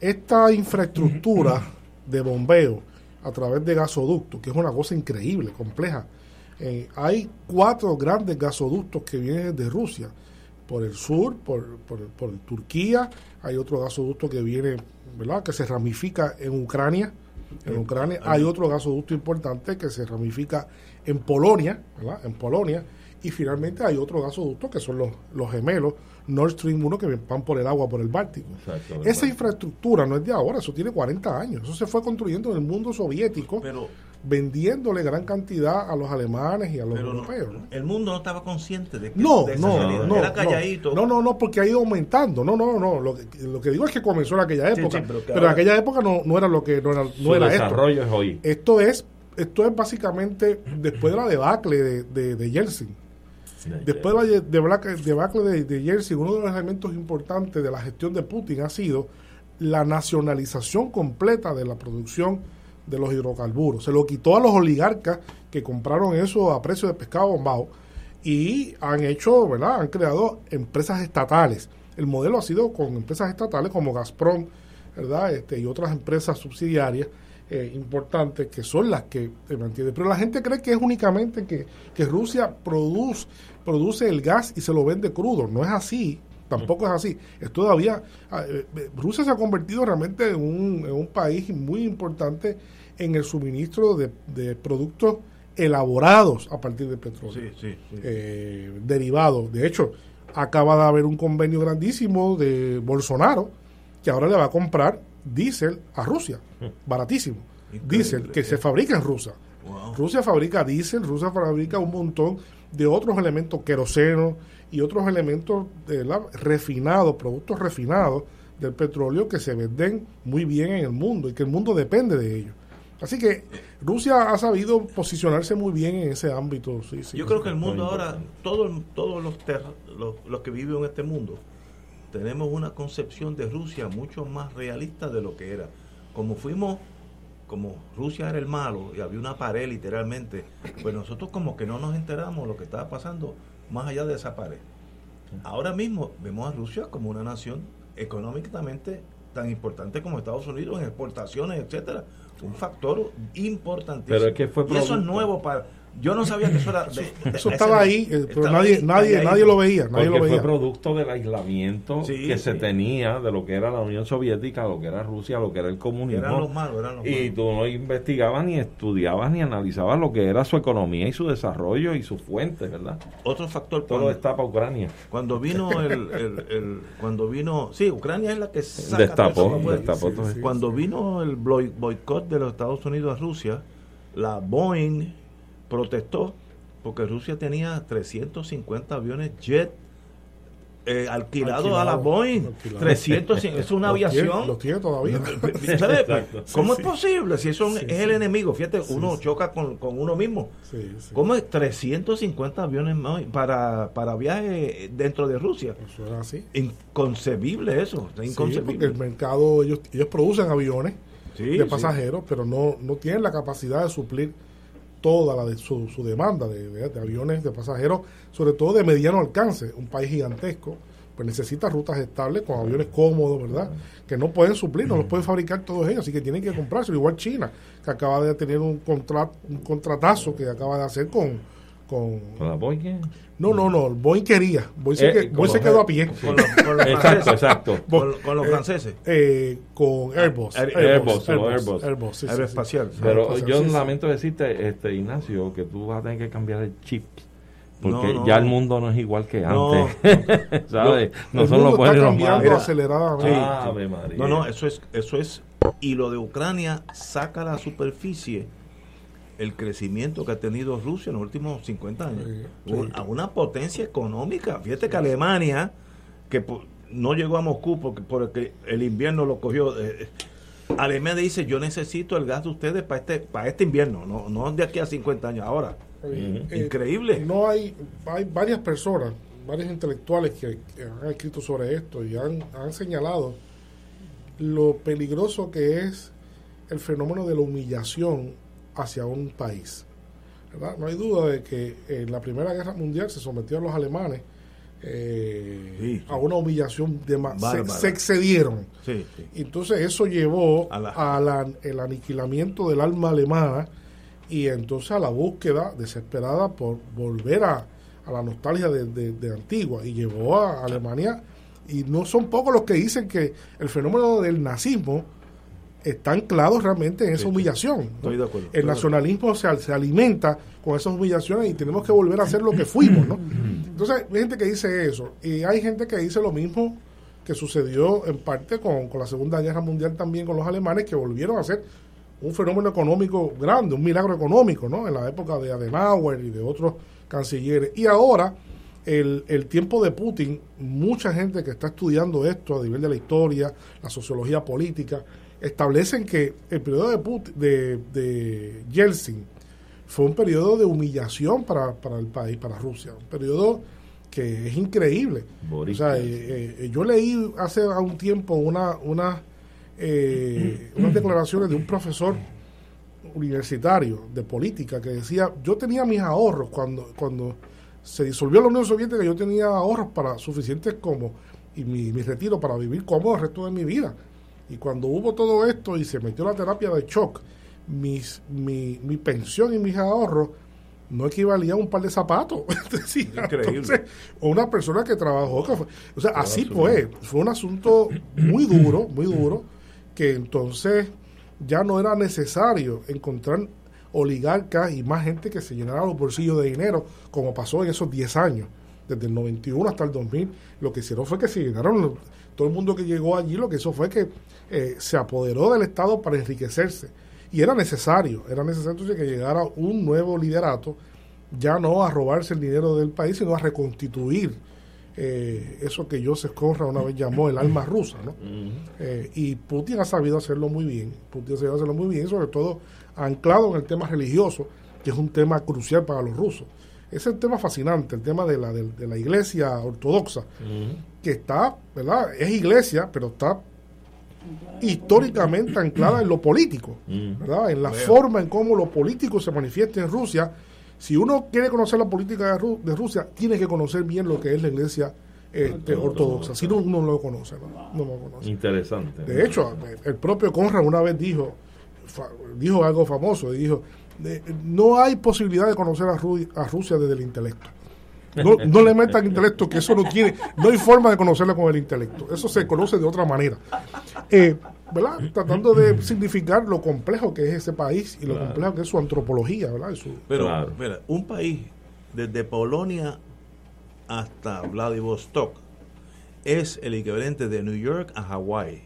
esta infraestructura de bombeo a través de gasoductos, que es una cosa increíble, compleja. Eh, hay cuatro grandes gasoductos que vienen de Rusia, por el sur, por, por, por Turquía, hay otro gasoducto que viene, ¿verdad?, que se ramifica en Ucrania, en Ucrania, hay otro gasoducto importante que se ramifica en Polonia, ¿verdad?, en Polonia, y finalmente hay otro gasoducto que son los, los gemelos Nord Stream 1 que van por el agua por el Báltico. Esa infraestructura no es de ahora, eso tiene 40 años. Eso se fue construyendo en el mundo soviético, vendiéndole gran cantidad a los alemanes y a los Pero no, europeos. ¿no? el mundo no estaba consciente de que No, de esa no, realidad. no, era no. calladito. No, no, no, porque ha ido aumentando. No, no, no. Lo que, lo que digo es que comenzó en aquella época. sí, pero pero en aquella época no, no era lo que no era, no Su era desarrollo esto. es hoy. Esto es, esto es básicamente después de la debacle de, de, de Yeltsin. Después de la de- debacle, de, de Yeltsin, uno de los elementos importantes de la gestión de Putin ha sido la nacionalización completa de la producción de los hidrocarburos. Se lo quitó a los oligarcas que compraron eso a precio de pescado bombado y han hecho, ¿verdad? Han creado empresas estatales. El modelo ha sido con empresas estatales como Gazprom, ¿verdad? Este, y otras empresas subsidiarias eh, importantes que son las que se mantienen. Pero la gente cree que es únicamente que, que Rusia produce, produce el gas y se lo vende crudo. No es así. Tampoco es así. Es todavía. ah, eh, eh, Rusia se ha convertido realmente en un, en un país muy importante en el suministro de, de productos elaborados a partir del petróleo Sí, sí, sí. eh, derivados. De hecho, acaba de haber un convenio grandísimo de Bolsonaro que ahora le va a comprar diésel a Rusia, baratísimo. Diésel que se fabrica en Rusia. Rusia fabrica diésel, Rusia fabrica un montón de otros elementos, queroseno y otros elementos de la- refinados, productos refinados del petróleo que se venden muy bien en el mundo y que el mundo depende de ellos. Así que Rusia ha sabido posicionarse muy bien en ese ámbito. sí, sí. Yo creo que el mundo ahora, todo, todos los, los, los que viven en este mundo, tenemos una concepción de Rusia mucho más realista de lo que era. Como fuimos, como Rusia era el malo y había una pared literalmente, pues nosotros como que no nos enteramos de lo que estaba pasando más allá de esa pared. Ahora mismo vemos a Rusia como una nación económicamente tan importante como Estados Unidos en exportaciones, etcétera, un factor importantísimo. Pero es que fue y eso es nuevo para yo no sabía que eso era de- de- Eso estaba ahí, eh, pero estaba nadie, ahí, nadie, nadie lo veía, nadie Porque lo fue veía. producto del aislamiento Sí, que se tenía de lo que era la Unión Soviética, lo que era Rusia, lo que era el comunismo. Eran los malos, eran los y malos. tú no investigabas ni estudiabas ni analizabas lo que era su economía y su desarrollo y sus fuentes, ¿verdad? Otro factor Todo para Ucrania. Cuando vino el, el- el- cuando vino, sí, Ucrania es la que saca Destapó, todo pues. destapó todo eso. Cuando vino el boi- boicot de los Estados Unidos a Rusia, la Boeing protestó porque Rusia tenía 350 aviones jet eh, alquilados a la Boeing. alquilados. 300, es una Los tiene- aviación. los tiene todavía. ¿Cómo Sí, es sí. posible? Si eso Sí, es sí. el enemigo, fíjate, Sí, uno sí. choca con, con uno mismo. Sí, sí. ¿Cómo es 350 aviones más para, para viaje dentro de Rusia? Eso es así. Inconcebible eso, inconcebible. porque el mercado, ellos, ellos producen aviones Sí, de sí. pasajeros, pero no, no tienen la capacidad de suplir toda la de su, su demanda de, de- aviones de pasajeros, sobre todo de mediano alcance. Un país gigantesco, pues necesita rutas estables con aviones cómodos, ¿verdad? Que no pueden suplir, no los pueden fabricar todos ellos, así que tienen que comprarse. Igual China, que acaba de tener un, contrat, un contratazo que acaba de hacer con, con ¿Con la Boeing? no, no, no, Boeing quería. Boeing se, Eh, que- con Boeing se los- quedó a pie. Con los- con los Exacto, franceses. exacto. Con, con los eh, franceses. eh, con Airbus. Air- Airbus, los Airbus. Airbus, sí, sí, Aeroespacial. sí. Pero yo sí, sí. lamento decirte, este Ignacio, que tú vas a tener que cambiar el chip. Porque No, no. ya el mundo no es igual que No. antes. ¿Sabes? No El son mundo los buenos está los cambiando malos. aceleradamente. Ave María. No, no, eso es, eso es. Y lo de Ucrania saca la superficie el crecimiento que ha tenido Rusia en los últimos 50 años. A una potencia económica. Fíjate que Alemania, que no llegó a Moscú porque, porque el invierno lo cogió. eh, Alemania dice: Yo necesito el gas de ustedes para este, para este invierno, no, no de aquí a 50 años, ahora. Eh, eh, Increíble. No hay, hay varias personas, varios intelectuales que, que han escrito sobre esto y han, han señalado lo peligroso que es el fenómeno de la humillación hacia un país. ¿verdad? No hay duda de que en la Primera Guerra Mundial se sometió a los alemanes eh, a una humillación de se, se excedieron. Sí, sí. Entonces eso llevó A la- la- aniquilamiento del alma alemana y entonces a la búsqueda desesperada por volver a, a la nostalgia de, de- de Antigua y llevó a Alemania y no son pocos los que dicen que el fenómeno del nazismo está anclado realmente en esa Sí, sí. humillación. ¿no? Estoy de acuerdo. El nacionalismo se, se alimenta con esas humillaciones y tenemos que volver a ser lo que fuimos, ¿no? Entonces, hay gente que dice eso y hay gente que dice lo mismo que sucedió en parte con, con la Segunda Guerra Mundial también con los alemanes que volvieron a ser un fenómeno económico grande, un milagro económico, ¿no? En la época de Adenauer y de otros cancilleres. Y ahora, el, el tiempo de Putin, mucha gente que está estudiando esto a nivel de la historia, la sociología política, establecen que el periodo de, Putin, de, de Yeltsin fue un periodo de humillación para, para el país, para Rusia, un periodo que es increíble. O sea, eh, eh, yo leí hace un tiempo una, una, eh, unas declaraciones de un profesor universitario de política que decía, yo tenía mis ahorros cuando, cuando se disolvió la Unión Soviética, yo tenía ahorros para suficientes como y mi, mi retiro para vivir cómodo el resto de mi vida. Y cuando hubo todo esto y se metió la terapia de shock, mis, mi, mi pensión y mis ahorros no equivalían a un par de zapatos. Sí, entonces, o una persona que trabajó. que fue- o sea, así fue. Fue un asunto muy duro, muy duro, que entonces ya no era necesario encontrar oligarcas y más gente que se llenara los bolsillos de dinero, como pasó en esos 10 años, desde el 91 hasta el 2000. Lo que hicieron fue que se llenaron, los- todo el mundo que llegó allí, lo que hizo fue que eh, se apoderó del Estado para enriquecerse. Y era necesario, era necesario entonces que llegara un nuevo liderato, ya no a robarse el dinero del país, sino a reconstituir eh, eso que Joseph Conrad una vez llamó el alma rusa, ¿no? Eh, y Putin ha sabido hacerlo muy bien, Putin ha sabido hacerlo muy bien, sobre todo anclado en el tema religioso, que es un tema crucial para los rusos. Ese es el tema fascinante, el tema de la, de, de la iglesia ortodoxa, que está, ¿verdad? Es iglesia, pero está históricamente anclada en lo político, ¿verdad? En la forma en cómo lo político se manifiesta en Rusia. Si uno quiere conocer la política de, Ru- de Rusia, tiene que conocer bien lo que es la iglesia este, ortodoxa. Si no, uno no lo conoce, ¿no? No lo conoce. Interesante. De hecho, el propio Conrad una vez dijo, dijo algo famoso, dijo, no hay posibilidad de conocer a, Ru- a Rusia desde el intelecto. No, no le metan intelecto, que eso no tiene, no hay forma de conocerla con el intelecto. Eso se conoce de otra manera. Eh, ¿verdad? Tratando de significar lo complejo que es ese país y lo Claro. complejo que es su antropología, ¿verdad? Su- Pero, mira, un país desde Polonia hasta Vladivostok es el equivalente de New York a Hawái.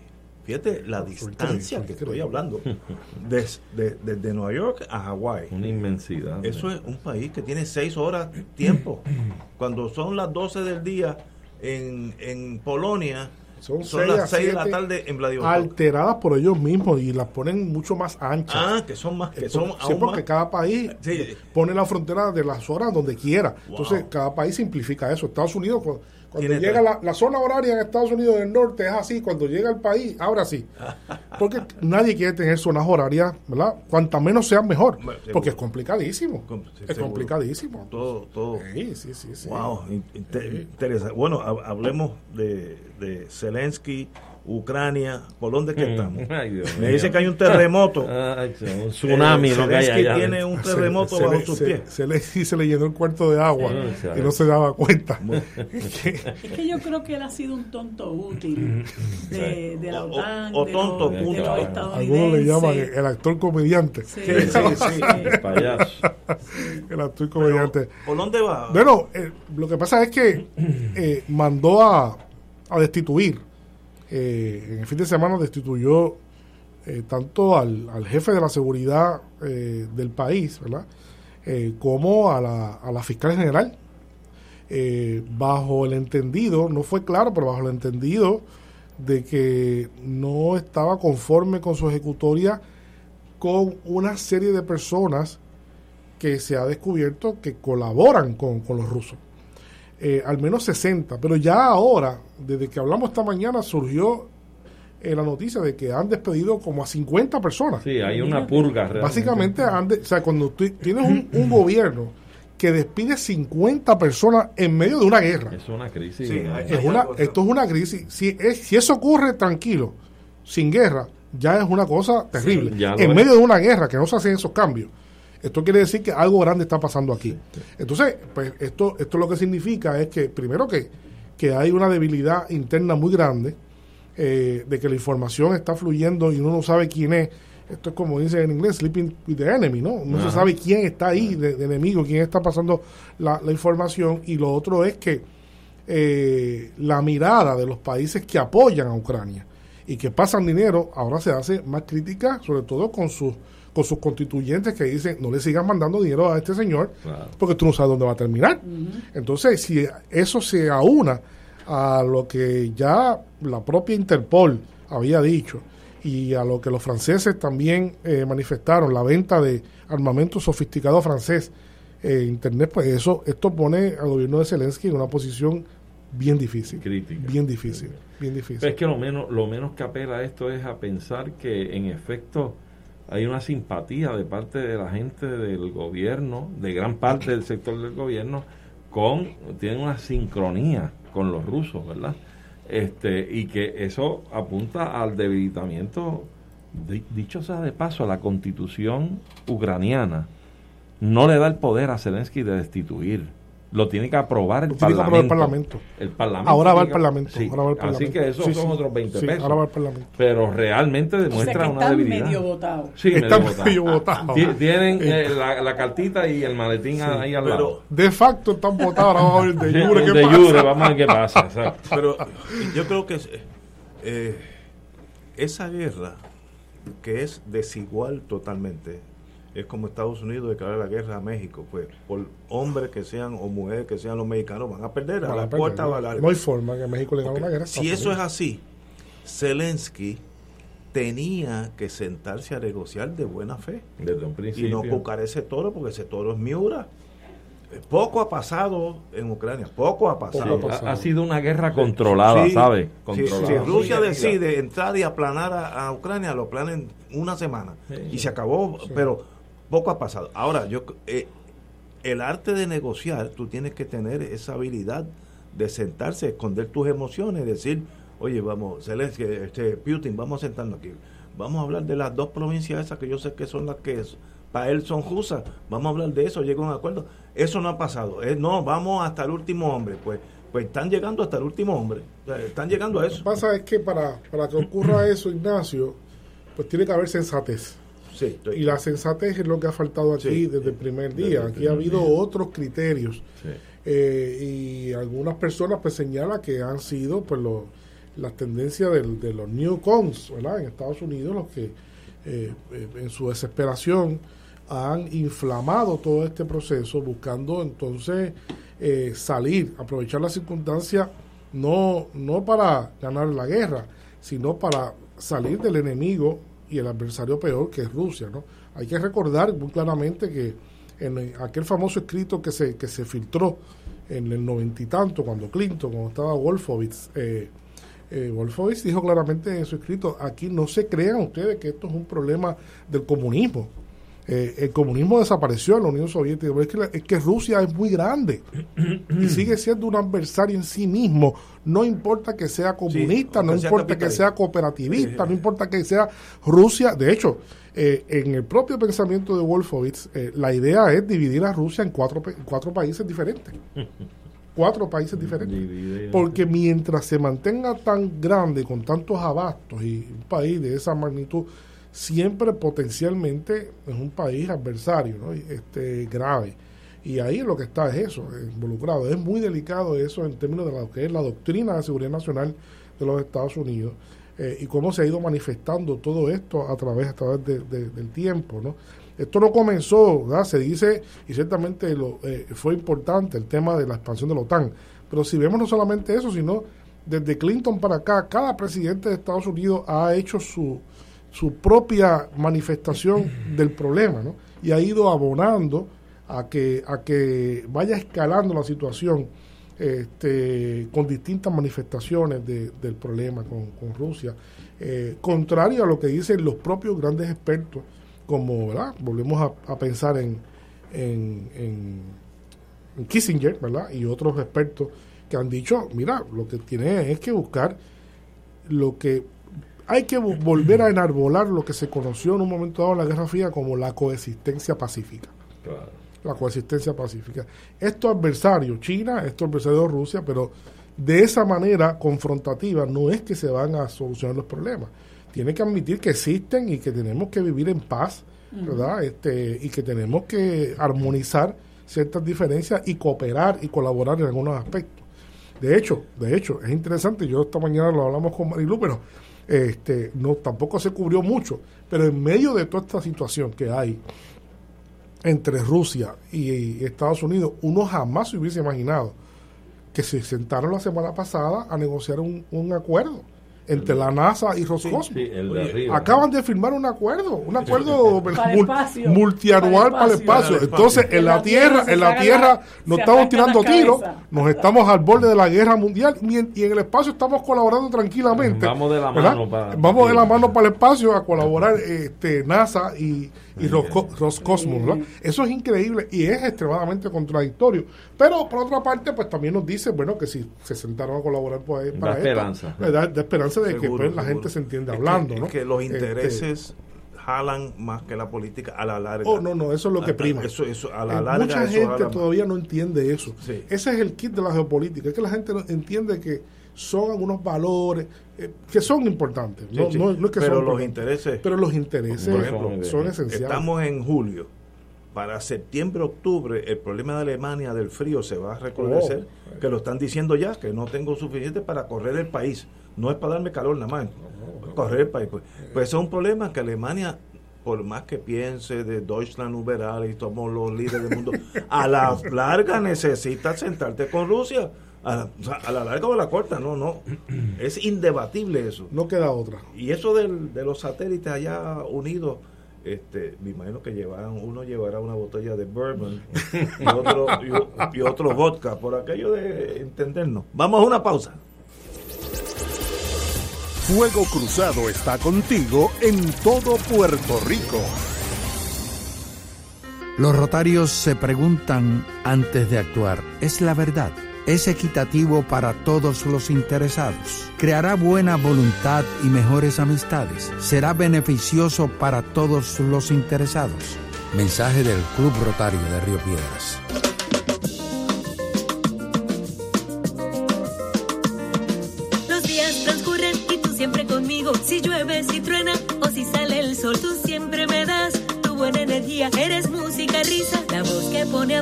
Fíjate la distancia que estoy hablando. Des- de- Desde Nueva York a Hawái. Una inmensidad. Eso es un país que tiene seis horas tiempo. Cuando son las 12 del día en, en Polonia, son, seis a las 6 de la tarde en Vladivostok. alteradas por ellos mismos y las ponen mucho más anchas. Ah, que son más, que son sí, porque más- cada país Sí. pone la frontera de las horas donde quiera. Wow. Entonces, cada país simplifica eso. Estados Unidos, cuando, Tiene llega la, la zona horaria en Estados Unidos del norte es así, cuando llega al país, ahora sí. Porque nadie quiere tener zonas horarias, ¿verdad? Cuanta menos sean mejor. Seguro. Porque es complicadísimo. Com- sí, es seguro. complicadísimo. Todo, todo. Sí, sí, sí. sí. Wow, in- inte- interesante. Bueno, hab- hablemos de, de Zelensky, Ucrania, ¿por dónde es que Mm. estamos? Ay, Dios Me dice que hay un terremoto. Ay, un tsunami, Eh, lo que hay Zelensky allá tiene un terremoto se, bajo le, sus se- pies. se le- y se le llenó el cuarto de agua Sí, y no se daba cuenta. Es que yo creo que él ha sido un tonto útil de, de la O- OTAN, o de tonto, los, de los Algunos le llaman el actor comediante. Sí, sí, sí. El payaso. el actor comediante. ¿Por dónde va? Bueno, eh, lo que pasa es que eh, mandó a, a destituir. Eh, en el fin de semana destituyó eh, tanto al, al jefe de la seguridad eh, del país, ¿verdad? Como a la, a la fiscal general. Bajo el entendido, no fue claro, pero bajo el entendido de que no estaba conforme con su ejecutoria con una serie de personas que se ha descubierto que colaboran con, con los rusos. Eh, al menos 60, pero ya ahora, desde que hablamos esta mañana, surgió eh, la noticia de que han despedido como a 50 personas. Sí, hay una purga realmente. Básicamente, han de- o sea, cuando tú tienes un, un gobierno que despide 50 personas en medio de una guerra, Es una crisis. Sí, ¿no? hay- es una, esto es una crisis. Si, es- si eso ocurre tranquilo, sin guerra, ya es una cosa terrible. en es. medio de una guerra que no se hacen esos cambios, esto quiere decir que algo grande está pasando aquí. Entonces, pues esto, esto lo que significa es que, primero que, que hay una debilidad interna muy grande, eh, de que la información está fluyendo y uno no sabe quién es. Esto es como dice en inglés, sleeping with the enemy, ¿no? No se sabe quién está ahí de, de enemigo, quién está pasando la, la información. Y lo otro es que eh, la mirada de los países que apoyan a Ucrania y que pasan dinero ahora se hace más crítica, sobre todo con sus con sus constituyentes que dicen no le sigas mandando dinero a este señor Claro. porque tú no sabes dónde va a terminar. Entonces, si eso se aúna a lo que ya la propia Interpol había dicho y a lo que los franceses también eh, manifestaron, la venta de armamento sofisticado francés en Internet, pues eso esto pone al gobierno de Zelensky en una posición bien difícil. Crítica. Bien difícil. Bien difícil. Pero es que lo menos, lo menos que apela a esto es a pensar que en efecto hay una simpatía de parte de la gente del gobierno, de gran parte del sector del gobierno, con, tienen una sincronía con los rusos, ¿verdad? Este, y que eso apunta al debilitamiento, di- dicho sea de paso, la constitución ucraniana no le da el poder a Zelensky de destituir. Lo tiene que aprobar el Lo tiene que parlamento. aprobar el Parlamento. El parlamento Ahora va al Parlamento, Sí, Así Parlamento. que esos Sí, son sí. otros 20 Sí, pesos. ahora va al Parlamento. Pero realmente O sea demuestra que una están debilidad. medio votados. Sí, Están votado. medio votados. Ti- Tienen eh, la, la cartita y el maletín ahí al lado. De facto están votados, ahora vamos a ver de jure qué de pasa. jure, vamos a ver qué pasa. exacto. Pero yo creo que es, eh, esa guerra, que es desigual totalmente, es como Estados Unidos declarar la guerra a México, pues por hombres que sean o mujeres que sean los mexicanos van a perder, a Van a la perder, puerta ¿no? va a No hay forma que México le gane una guerra. a Si eso es así, Zelensky tenía que sentarse a negociar de buena fe Desde un y principio. no cucar ese toro porque ese toro es Miura. Poco ha pasado en Ucrania, poco ha pasado. Sí, ha, ha sido una guerra controlada, Sí, ¿sabes? sí, Controlada. Si Rusia Sí, decide entrar y aplanar a, a Ucrania, lo aplanan en una semana y se acabó, pero poco ha pasado. Ahora, yo eh, el arte de negociar, tú tienes que tener esa habilidad de sentarse, esconder tus emociones, decir, oye, vamos, Zelensky, este, Putin, vamos a sentarnos aquí. Vamos a hablar de las dos provincias esas que yo sé que son las que es- para él son justas. Vamos a hablar de eso, llega un acuerdo. Eso no ha pasado. No, vamos hasta el último hombre. Pues, pues están llegando hasta el último hombre. Están llegando a Lo que eso. pasa es que para, para que ocurra eso, Ignacio, pues tiene que haber sensatez. Sí, Y la sensatez es lo que ha faltado aquí Sí. desde el primer día. el Aquí ha habido día. otros criterios. Sí. Eh, y algunas personas pues señalan que han sido pues los las tendencias del- de los new cons ¿verdad? en Estados Unidos los que eh, eh, en su desesperación han inflamado todo este proceso buscando entonces eh, salir, aprovechar la circunstancia no, no para ganar la guerra, sino para salir del enemigo y el adversario peor que es Rusia. ¿no? Hay que recordar muy claramente que en aquel famoso escrito que se, que se filtró en el noventa y tanto, cuando Clinton, cuando estaba Wolfowitz, eh, eh, Wolfowitz dijo claramente en su escrito, aquí no se crean ustedes que esto es un problema del comunismo. Eh, el comunismo desapareció en la Unión Soviética, pero es que, la- es que Rusia es muy grande y sigue siendo un adversario en sí mismo. No importa que sea comunista, no sea importa que sea cooperativista, no importa que sea Rusia. De hecho, eh, en el propio pensamiento de Wolfowitz, eh, la idea es dividir a Rusia en cuatro, cuatro países diferentes. Cuatro países diferentes. Porque mientras se mantenga tan grande, con tantos abastos y un país de esa magnitud, siempre potencialmente es un país adversario, ¿no? Este, grave. Y ahí lo que está es eso, involucrado. Es muy delicado eso en términos de lo que es la doctrina de seguridad nacional de los Estados Unidos eh, y cómo se ha ido manifestando todo esto a través, a través de- de- del tiempo, ¿no? Esto no comenzó, se dice, y ciertamente lo, eh, fue importante el tema de la expansión de la OTAN, pero si vemos no solamente eso, sino desde Clinton para acá, cada presidente de Estados Unidos ha hecho su, su propia manifestación del problema, ¿no? Y ha ido abonando a que, a que vaya escalando la situación este, con distintas manifestaciones de- del problema con, Rusia, eh, contrario a lo que dicen los propios grandes expertos, como, ¿verdad? Volvemos a, a pensar en, en, en- en Kissinger, ¿verdad? Y otros expertos que han dicho, mira, lo que tiene es que buscar lo que hay que vo- volver a enarbolar lo que se conoció en un momento dado en la Guerra Fría como la coexistencia pacífica. La coexistencia pacífica. Estos adversarios, China, estos adversarios Rusia, pero de esa manera confrontativa no es que se van a solucionar los problemas. Tiene que admitir que existen y que tenemos que vivir en paz, ¿verdad? Este, y que tenemos que armonizar ciertas diferencias y cooperar y colaborar en algunos aspectos. De hecho, de hecho, es interesante, yo esta mañana lo hablamos con Marilu, pero este, no, tampoco se cubrió mucho, pero en medio de toda esta situación que hay entre Rusia y Estados Unidos, uno jamás se hubiese imaginado que se sentaron la semana pasada a negociar un, un acuerdo entre la NASA y Roscosmos. sí, el de Oye, arriba. Acaban de firmar un acuerdo, un acuerdo multianual Para el espacio. Entonces, en la tierra, en la tierra nos estamos tirando tiros, nos estamos al borde de la guerra mundial y en, el espacio estamos colaborando tranquilamente. Vamos de la ¿verdad? mano para- Vamos de la mano para el espacio a colaborar este NASA y, y Rosco- Roscosmos. ¿verdad? Eso es increíble y es extremadamente contradictorio. Pero por otra parte, pues también nos dice, bueno, que si se sentaron a colaborar pues, para esto, esperanza. da, da de que pues, la gente se entienda Es que- hablando. es ¿no? que los Este, intereses jalan más que la política a la larga. Oh, no, no, eso es lo que Ah, prima. Eso, eso, a la Eh, larga. Mucha eso gente jala más. todavía no entiende eso. Sí. Ese es el kit de la geopolítica. Es que la gente no entiende que son algunos valores eh, que son importantes. Sí, no, sí. no- no es que pero son los intereses. Pero los intereses Por ejemplo, son esenciales. Estamos en julio. Para septiembre, octubre, el problema de Alemania del frío se va a recrudecer, Oh. que lo están diciendo ya, que no tengo suficiente para correr el país. No es para darme calor nada más, correr país. Pues, pues eso es un problema que Alemania, por más que piense de Deutschland über alles y somos los líderes del mundo, a la larga necesitas sentarte con Rusia. A la, a la larga o a la corta, no, no. Es indebatible eso. No queda otra. Y eso del- de los satélites allá unidos, este, me imagino que llevarán, uno llevará una botella de bourbon y otro, y, y otro vodka, por aquello de entendernos. Vamos a una pausa. Fuego Cruzado está contigo en todo Puerto Rico. Los rotarios se preguntan antes de actuar, ¿es la verdad? ¿Es equitativo para todos los interesados? ¿Creará buena voluntad y mejores amistades? ¿Será beneficioso para todos los interesados? Mensaje del Club Rotario de Río Piedras.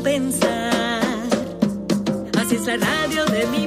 Pensar. Así es la radio de mi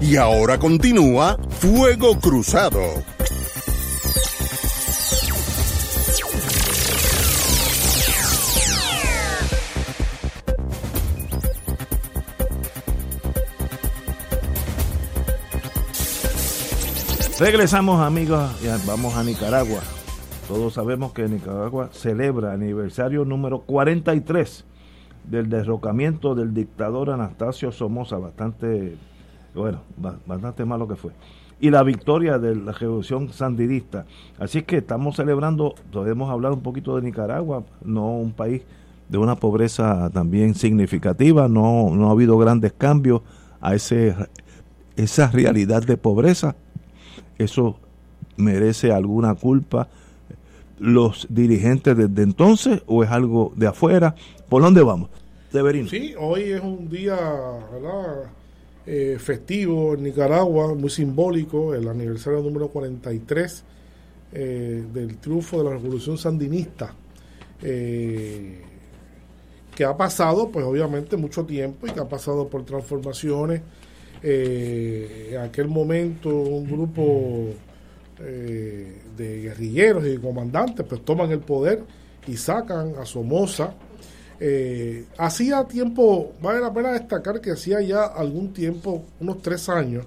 Y ahora continúa Fuego Cruzado. Regresamos amigos, vamos a Nicaragua. Todos sabemos que Nicaragua celebra aniversario número 43 del derrocamiento del dictador Anastasio Somoza, bastante, bueno, ba- bastante malo que fue. Y la victoria de la revolución sandinista. Así que estamos celebrando, podemos hablar un poquito de Nicaragua, no un país de una pobreza también significativa, no, no ha habido grandes cambios a ese, esa realidad de pobreza. Eso merece alguna culpa los dirigentes desde entonces o es algo de afuera? ¿Por dónde vamos? Severino. Sí, hoy es un día ¿verdad? Eh, festivo en Nicaragua, muy simbólico, el aniversario número 43 eh, del triunfo de la revolución sandinista, eh, que ha pasado, pues obviamente, mucho tiempo y que ha pasado por transformaciones. En aquel momento, un grupo de guerrilleros y comandantes pues toman el poder y sacan a Somoza. Eh, hacía tiempo, vale la pena destacar que hacía ya algún tiempo, unos tres años,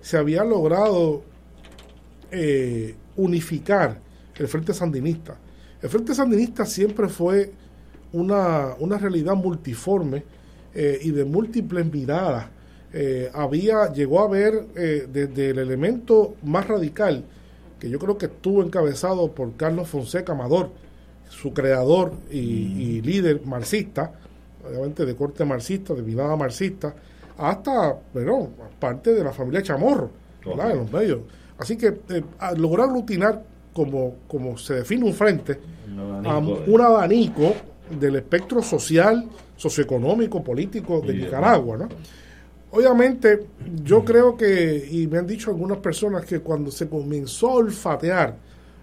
se había logrado eh, unificar el Frente Sandinista. El Frente Sandinista siempre fue una, una realidad multiforme eh, y de múltiples miradas. Eh, había, llegó a eh, desde el elemento más radical, que yo creo que estuvo encabezado por Carlos Fonseca Amador, su creador y, y líder marxista, obviamente de corte marxista, de mirada marxista, hasta, bueno, parte de la familia Chamorro, ¿verdad? en los medios. Así que eh, lograr aglutinar, como, como se define un frente, a un abanico del espectro social, socioeconómico, político de Nicaragua, ¿no? Obviamente, yo creo que, y me han dicho algunas personas que cuando se comenzó a olfatear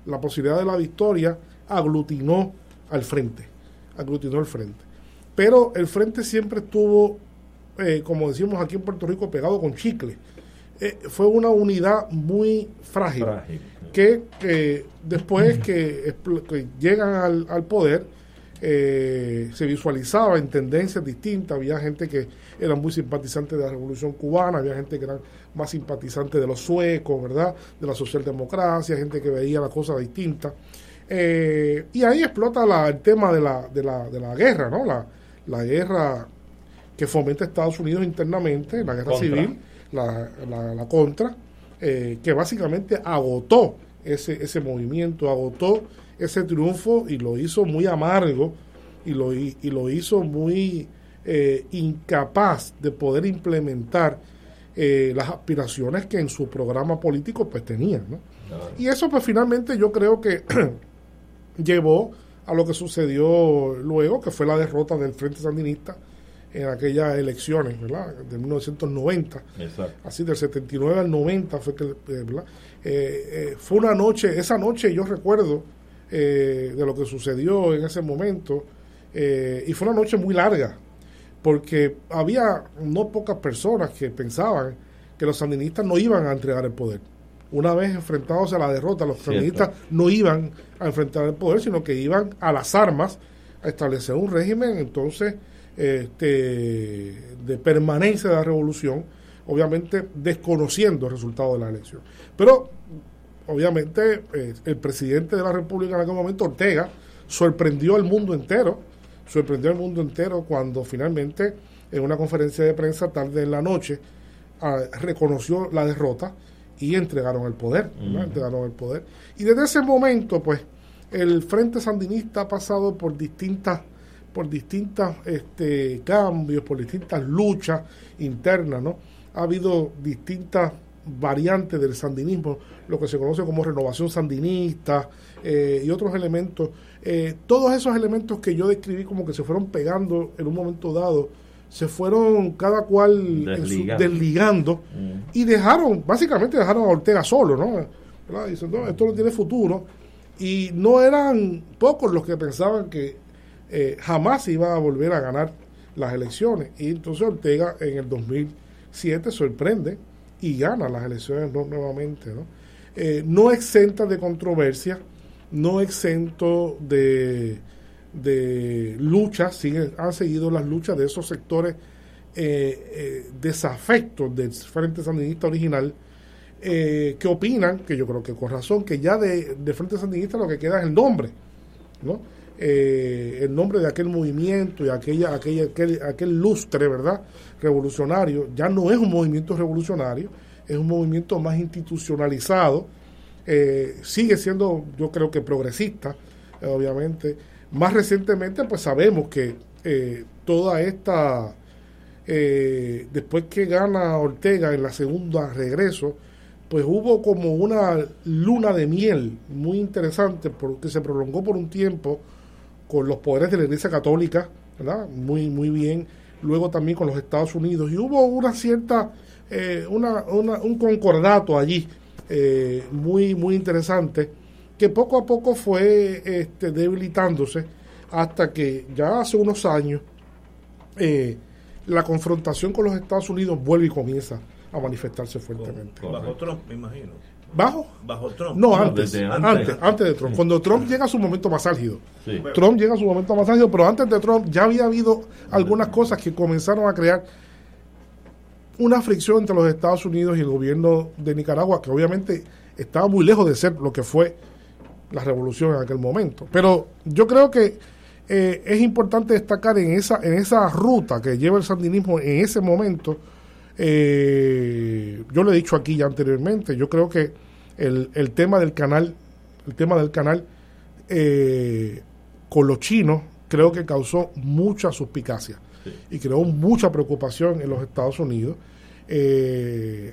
la posibilidad de la victoria, aglutinó al frente, aglutinó al frente. Pero el frente siempre estuvo, eh, como decimos aquí en Puerto Rico, pegado con chicle. Eh, fue una unidad muy frágil, que eh, después que, llegan al, al poder, se visualizaba en tendencias distintas. Había gente que eran muy simpatizantes de la Revolución Cubana, había gente que eran más simpatizantes de los suecos, ¿verdad? De la socialdemocracia, gente que veía la cosa distinta. Eh, y ahí explota la- el tema de la, de la, de la guerra, ¿no? La, la guerra que fomenta Estados Unidos internamente, la guerra Contra. civil, la, la, la contra, eh, que básicamente agotó ese, ese movimiento, agotó ese triunfo y lo hizo muy amargo y lo, y lo hizo muy eh, incapaz de poder implementar eh, las aspiraciones que en su programa político pues tenían. ¿no? Y eso pues finalmente yo creo que llevó a lo que sucedió luego, que fue la derrota del Frente Sandinista en aquellas elecciones, ¿verdad? De 1990. Exacto. Así del 79 al 90 fue que, eh, ¿verdad? Eh, eh, fue una noche, esa noche yo recuerdo eh, de lo que sucedió en ese momento, eh, y fue una noche muy larga, porque había no pocas personas que pensaban que los sandinistas no iban a entregar el poder. Una vez enfrentados a la derrota, los Cierto. sandinistas no iban a enfrentar el poder, sino que iban a las armas a establecer un régimen entonces este, de permanencia de la revolución obviamente desconociendo el resultado de la elección. Pero obviamente eh, el presidente de la República en aquel momento, Ortega, sorprendió al mundo entero, sorprendió al mundo entero cuando finalmente en una conferencia de prensa tarde en la noche ah, reconoció la derrota y entregaron el poder, entregaron el poder. Y desde ese momento, pues, el Frente Sandinista ha pasado por distintas por distintos este, cambios, por distintas luchas internas, ¿no? Ha habido distintas variantes del sandinismo, lo que se conoce como renovación sandinista eh, y otros elementos. Eh, todos esos elementos que yo describí como que se fueron pegando en un momento dado, se fueron cada cual Desligando. desligando Mm. y dejaron, básicamente dejaron a Ortega solo, ¿no? Dicen, no, esto no tiene futuro. Y no eran pocos los que pensaban que eh, jamás iba a volver a ganar las elecciones. Y entonces Ortega en el 2007 sorprende y gana las elecciones no- nuevamente, ¿no? Eh, no exenta de controversia, no exento de, de luchas, siguen, han seguido las luchas de esos sectores eh, eh, desafectos del Frente Sandinista original, eh, que opinan, que yo creo que con razón, que ya de, de Frente Sandinista lo que queda es el nombre, ¿no? El nombre de aquel movimiento y aquella, aquella, aquel, aquel lustre, ¿verdad? Revolucionario, ya no es un movimiento revolucionario, es un movimiento más institucionalizado, sigue siendo, yo creo que progresista, obviamente. Más recientemente, pues sabemos que eh, toda esta, eh, después que gana Ortega en la segunda regreso, pues hubo como una luna de miel muy interesante porque se prolongó por un tiempo con los poderes de la Iglesia Católica, ¿verdad? Muy, muy bien. Luego también con los Estados Unidos. Y hubo una cierta, eh, una, una- un concordato allí eh, muy, muy interesante que poco a poco fue este, debilitándose hasta que ya hace unos años eh, la confrontación con los Estados Unidos vuelve y comienza a manifestarse fuertemente. Bajo Trump, me imagino. ¿Bajo? Bajo Trump. No, antes, antes, antes, de Trump. Cuando Trump llega a su momento más álgido. Sí. Trump llega a su momento más álgido, pero antes de Trump ya había habido algunas cosas que comenzaron a crear una fricción entre los Estados Unidos y el gobierno de Nicaragua, que obviamente estaba muy lejos de ser lo que fue la revolución en aquel momento. Pero yo creo que eh, es importante destacar en esa, en esa ruta que lleva el sandinismo en ese momento, eh, yo lo he dicho aquí ya anteriormente, yo creo que el, el tema del canal, el tema del canal eh, con los chinos, creo que causó mucha suspicacia y creó mucha preocupación en los Estados Unidos.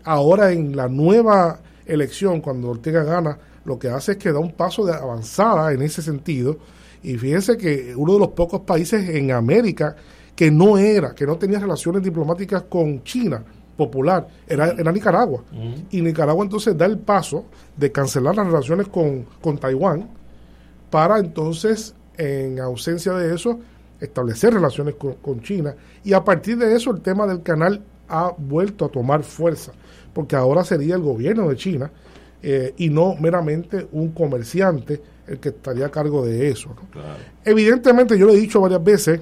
Ahora en la nueva elección, cuando Ortega gana, lo que hace es que da un paso de avanzada en ese sentido. Y fíjense que uno de los pocos países en América que no era, que no tenía relaciones diplomáticas con China popular, era, era Nicaragua. Y Nicaragua entonces da el paso de cancelar las relaciones con, con Taiwán para entonces, en ausencia de eso, establecer relaciones con, con China. Y a partir de eso el tema del canal ha vuelto a tomar fuerza, porque ahora sería el gobierno de China eh, y no meramente un comerciante el que estaría a cargo de eso. ¿no? Evidentemente, yo lo he dicho varias veces,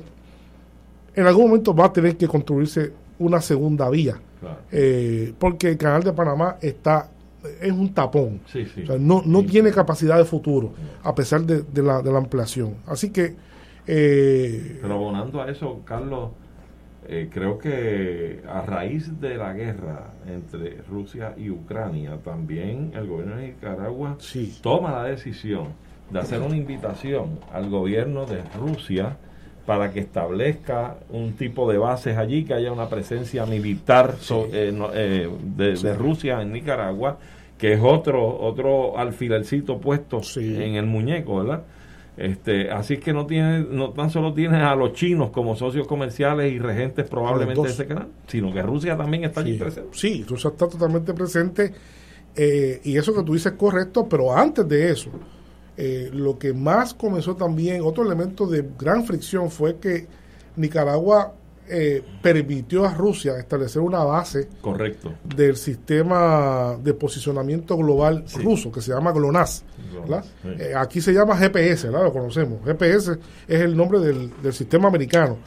en algún momento va a tener que construirse una segunda vía, eh, porque el canal de Panamá está es un tapón, Sí, sí. O sea, no, no tiene capacidad de futuro, a pesar de, de la, de la ampliación. Así que eh, Pero abonando a eso, Carlos, eh, creo que a raíz de la guerra entre Rusia y Ucrania, también el gobierno de Nicaragua toma la decisión de hacer una invitación al gobierno de Rusia para que establezca un tipo de bases allí, que haya una presencia militar so- eh, no- eh, de. Rusia en Nicaragua, que es otro otro alfilercito puesto en el muñeco, ¿verdad? Este, así es que no tiene, no tan solo tiene a los chinos como socios comerciales y regentes probablemente de ese canal, sino que Rusia también está allí Sí, presente. Sí, Rusia está totalmente presente eh, y eso que tú dices es correcto, pero antes de eso, eh, lo que más comenzó también, otro elemento de gran fricción fue que Nicaragua eh, permitió a Rusia establecer una base Correcto. del sistema de posicionamiento global ruso que se llama GLONASS. Eh, aquí se llama GPS, ¿verdad? lo conocemos. GPS es el nombre del, del sistema americano.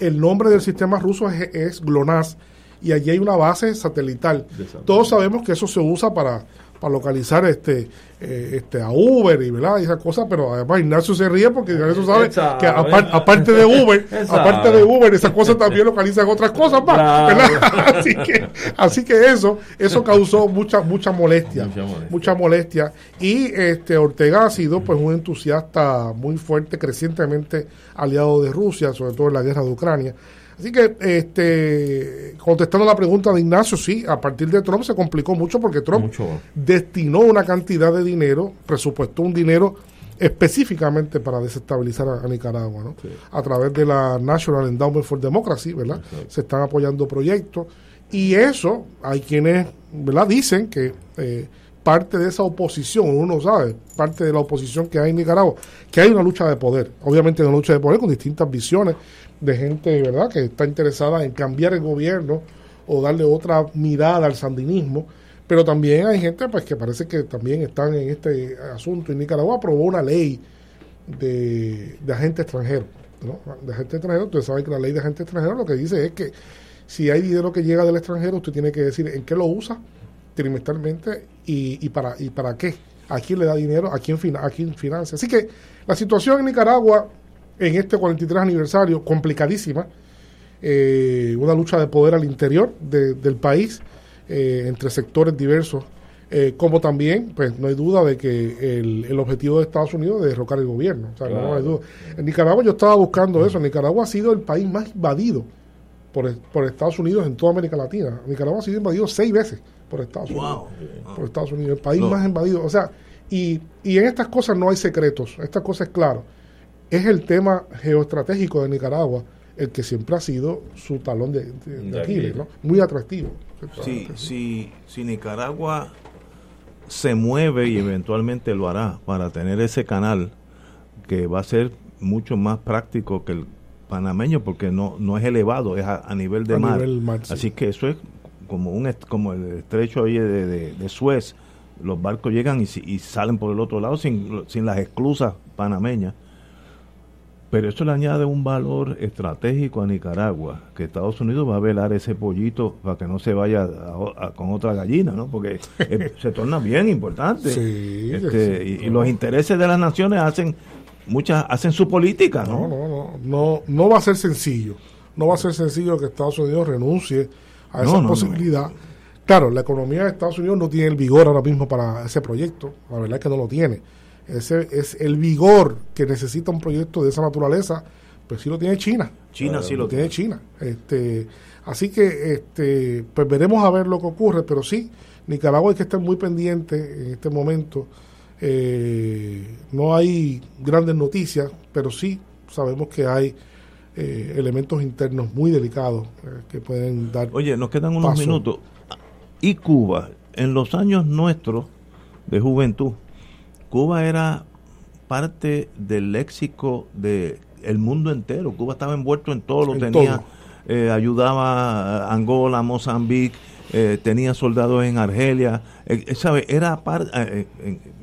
El nombre del sistema ruso es, es GLONASS y allí hay una base satelital. Todos sabemos que eso se usa para, para localizar este eh, este a Uber y verdad y esas cosas pero además Ignacio se ríe porque Ignacio sabe Exacto. que apar- aparte de Uber aparte de Uber esas cosas también localizan otras cosas más Claro. ¿verdad? así que así que eso eso causó mucha mucha molestia mucha molestia y este Ortega ha sido pues un entusiasta muy fuerte crecientemente aliado de Rusia sobre todo en la guerra de Ucrania Así que, este, contestando la pregunta de Ignacio, sí, a partir de Trump se complicó mucho porque Trump destinó una cantidad de dinero, presupuestó un dinero específicamente para desestabilizar a, a Nicaragua, ¿no? A través de la National Endowment for Democracy, ¿verdad? Se están apoyando proyectos y eso, hay quienes, ¿verdad? Dicen que eh, parte de esa oposición, uno sabe, parte de la oposición que hay en Nicaragua, que hay una lucha de poder, obviamente una lucha de poder con distintas visiones de gente, ¿verdad?, que está interesada en cambiar el gobierno o darle otra mirada al sandinismo, pero también hay gente pues que parece que también están en este asunto. Y Nicaragua aprobó una ley de, de agente extranjero, ¿no? De agente extranjero, ustedes saben que la ley de agente extranjero lo que dice es que si hay dinero que llega del extranjero, usted tiene que decir en qué lo usa trimestralmente y, y para y para qué, a quién le da dinero, a quién, a quién financia. Así que la situación en Nicaragua en este 43 aniversario, complicadísima, eh, una lucha de poder al interior de- del país, eh, entre sectores diversos, eh, como también, pues no hay duda de que el, el objetivo de Estados Unidos es derrocar el gobierno. O sea, no Claro. hay duda. En Nicaragua yo estaba buscando eso. Nicaragua ha sido el país más invadido por, por Estados Unidos en toda América Latina. Nicaragua ha sido invadido seis veces por Estados Unidos. Por Estados Unidos, el país No. más invadido. O sea, y, y en estas cosas no hay secretos. Estas cosas es claro. Es el tema geoestratégico de Nicaragua el que siempre ha sido su talón de, de- de De Aquiles. ¿no? Muy atractivo. Si, si, si Nicaragua se mueve y eventualmente lo hará para tener ese canal que va a ser mucho más práctico que el panameño porque no, no es elevado, es a, a nivel de A mar. nivel mar, sí. Así que eso es como un como el estrecho ahí de, de- de Suez. Los barcos llegan y, si- y salen por el otro lado sin, sin las esclusas panameñas. Pero eso le añade un valor estratégico a Nicaragua, que Estados Unidos va a velar ese pollito para que no se vaya a- a- con otra gallina, ¿no? Porque eh, se torna bien importante. Sí, Este, sí, y, y los intereses de las naciones hacen muchas hacen su política, No, ¿no? no, no, no, no va a ser sencillo. No va a ser sencillo que Estados Unidos renuncie a esa no, no. posibilidad. Claro, la economía de Estados Unidos no tiene el vigor ahora mismo para ese proyecto. La verdad es que no lo tiene. Ese es el vigor que necesita un proyecto de esa naturaleza, pues sí lo tiene China. China sí lo tiene China. Este, así que este, pues veremos a ver lo que ocurre, pero sí, Nicaragua hay que estar muy pendiente en este momento. Eh, no hay grandes noticias, pero sí sabemos que hay eh, elementos internos muy delicados eh, que pueden dar. Oye, nos quedan unos paso. minutos. Y Cuba, en los años nuestros de juventud, Cuba era parte del léxico de el mundo entero. Cuba estaba envuelto en todo, lo En tenía, todo. eh, ayudaba a Angola, Mozambique, eh, tenía soldados en Argelia, eh, ¿sabe? Era par-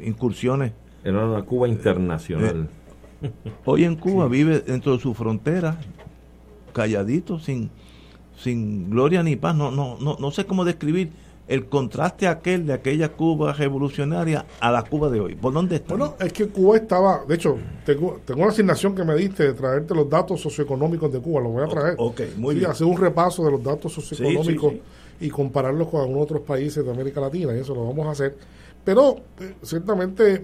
incursiones. Era una Cuba internacional. Eh, hoy en Cuba vive dentro de su frontera, calladito, sin, sin gloria ni paz. No, no, no, no sé cómo describir el contraste aquel de aquella Cuba revolucionaria a la Cuba de hoy. ¿Por dónde está? Bueno, es que Cuba estaba, de hecho, tengo, tengo una asignación que me diste de traerte los datos socioeconómicos de Cuba, lo voy a traer. ok, muy Sí, bien. Hacer un repaso de los datos socioeconómicos Sí, y compararlos con algunos otros países de América Latina, y eso lo vamos a hacer. Pero eh, ciertamente eh,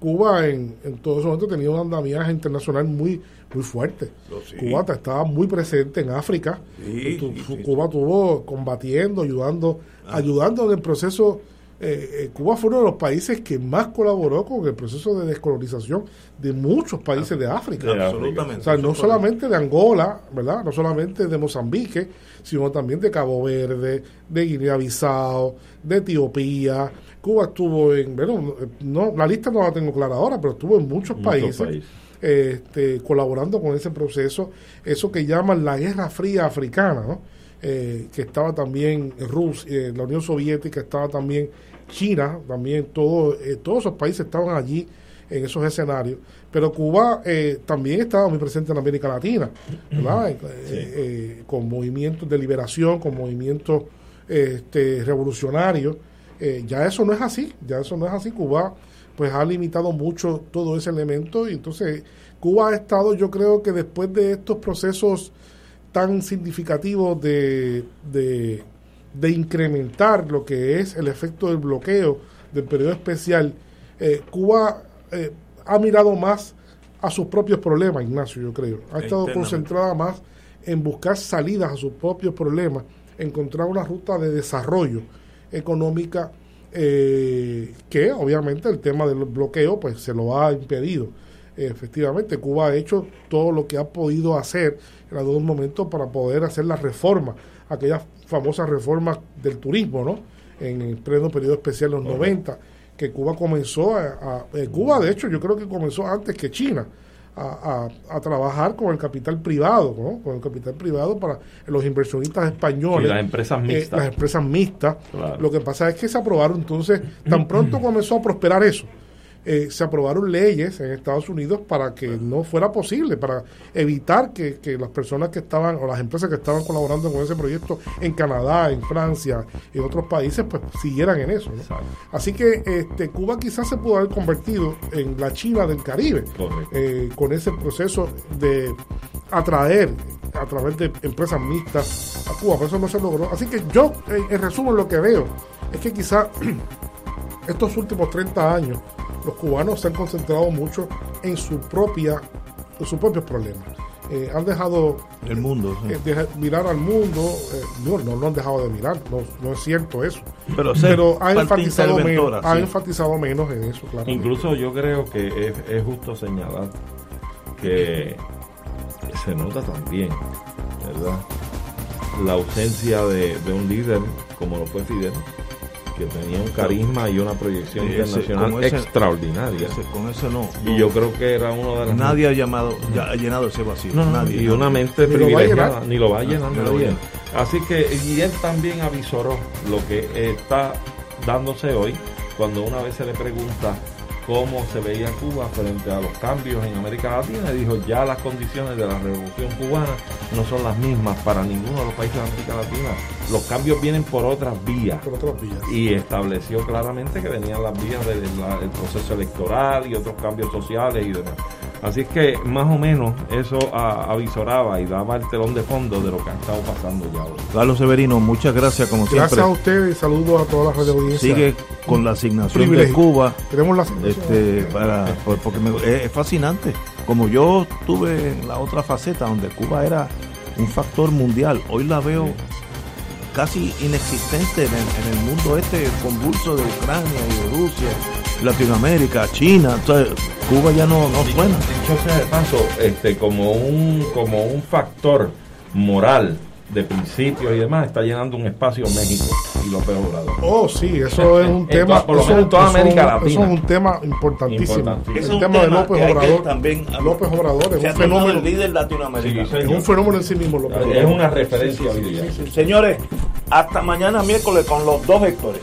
Cuba en, en todo ese momento tenía un andamiaje internacional muy muy fuerte. sí. Cuba ta- estaba muy presente en África. Sí, Tu- sí. Cuba estuvo combatiendo, ayudando, ayudando en el proceso. eh, eh, Cuba fue uno de los países que más colaboró con el proceso de descolonización de muchos países de África. De Absolutamente. O sea, no solamente de Angola, ¿verdad? No solamente de Mozambique, sino también de Cabo Verde, de Guinea-Bissau, de Etiopía. Cuba estuvo en, bueno, no, la lista no la tengo clara ahora, pero estuvo en muchos, Muchos países, países. Este, colaborando con ese proceso, eso que llaman la Guerra Fría Africana, ¿no? Eh, que estaba también Rusia, la Unión Soviética, estaba también China, también todo, eh, todos esos países estaban allí en esos escenarios. Pero Cuba eh, también estaba muy presente en América Latina, ¿verdad? Eh, eh, con movimientos de liberación, con movimientos este, revolucionarios. Eh, ya eso no es así, ya eso no es así. Cuba pues ha limitado mucho todo ese elemento y entonces Cuba ha estado yo creo que después de estos procesos tan significativos de, de, de incrementar lo que es el efecto del bloqueo del periodo especial, eh, Cuba eh, ha mirado más a sus propios problemas, Ignacio, yo creo. Ha estado concentrada más en buscar salidas a sus propios problemas, encontrar una ruta de desarrollo económica eh, que obviamente el tema del bloqueo pues se lo ha impedido. Efectivamente, Cuba ha hecho todo lo que ha podido hacer en algún momento para poder hacer las reformas, aquellas famosas reformas del turismo, ¿no? En el pleno periodo especial de los 90, que Cuba comenzó a, a- eh, Cuba de hecho yo creo que comenzó antes que China a, a- a trabajar con el capital privado, ¿no? Con el capital privado para los inversionistas españoles. Sí, las empresas eh, mixtas. las empresas mixtas. Claro. Lo que pasa es que se aprobaron entonces, tan pronto comenzó a prosperar eso, eh, se aprobaron leyes en Estados Unidos para que no fuera posible, para evitar que, que las personas que estaban, o las empresas que estaban colaborando con ese proyecto en Canadá, en Francia, en otros países, pues siguieran en eso. ¿no? Así que este, Cuba quizás se pudo haber convertido en la China del Caribe, eh, con ese proceso de atraer a través de empresas mixtas a Cuba, pero eso no se logró. Así que yo, en, en resumen, lo que veo es que quizás estos últimos 30 años los cubanos se han concentrado mucho en su propia en sus propios problemas. Eh, han dejado El mundo. sí. eh, mirar al mundo, eh, no, no lo han dejado de mirar, no, no es cierto eso. Pero han parte enfatizado, menos, sí. enfatizado menos en eso, claro. Incluso yo creo que es, es justo señalar que se nota también, ¿verdad? La ausencia de, de un líder como lo fue Fidel, que tenía un carisma y una proyección ese- internacional ese- extraordinaria. ese- con eso no. Y yo creo que era uno de las Nadie ha llamado, ya ha llenado ese vacío. No, no, nadie. y una mente Ni privilegiada, ni lo va a llenar Ni lo va a nadie. llenar. Así que, y él también avisoró lo que está dándose hoy, cuando una vez se le pregunta cómo se veía Cuba frente a los cambios en América Latina, y dijo, ya las condiciones de la revolución cubana no son las mismas para ninguno de los países de América Latina. Los cambios vienen por otras vías. Por otras vías. Y estableció claramente que venían las vías del proceso electoral y otros cambios sociales y demás. Así que más o menos eso a- avisoraba y daba el telón de fondo de lo que ha estado pasando ya hoy. Carlos Severino, muchas gracias como Gracias siempre. a ustedes y saludos a toda la red de audiencia. Sigue con la asignación de. Cuba. Tenemos la asignación. Este, para, por- porque me- es, es fascinante. Como yo tuve en la otra faceta donde Cuba era un factor mundial, hoy la veo casi inexistente en el, en el mundo este convulso de Ucrania y de Rusia, Latinoamérica, China. Entonces, Cuba ya no, no suena. Dicho sea de paso, este, como un, como un factor moral de principios y demás, está llenando un espacio México y López Obrador. Oh, sí, eso es un tema. toda- por lo eso, menos en toda América eso Latina. es un tema importantísimo. Importantísimo. El Es un tema de López Obrador. también- López Obrador es un fenómeno. el líder latinoamericano. Sí, Es un fenómeno en sí mismo, López Es Obrador. una referencia Sí, sí, hoy día. sí, sí. Señores, hasta mañana miércoles con los dos Héctores.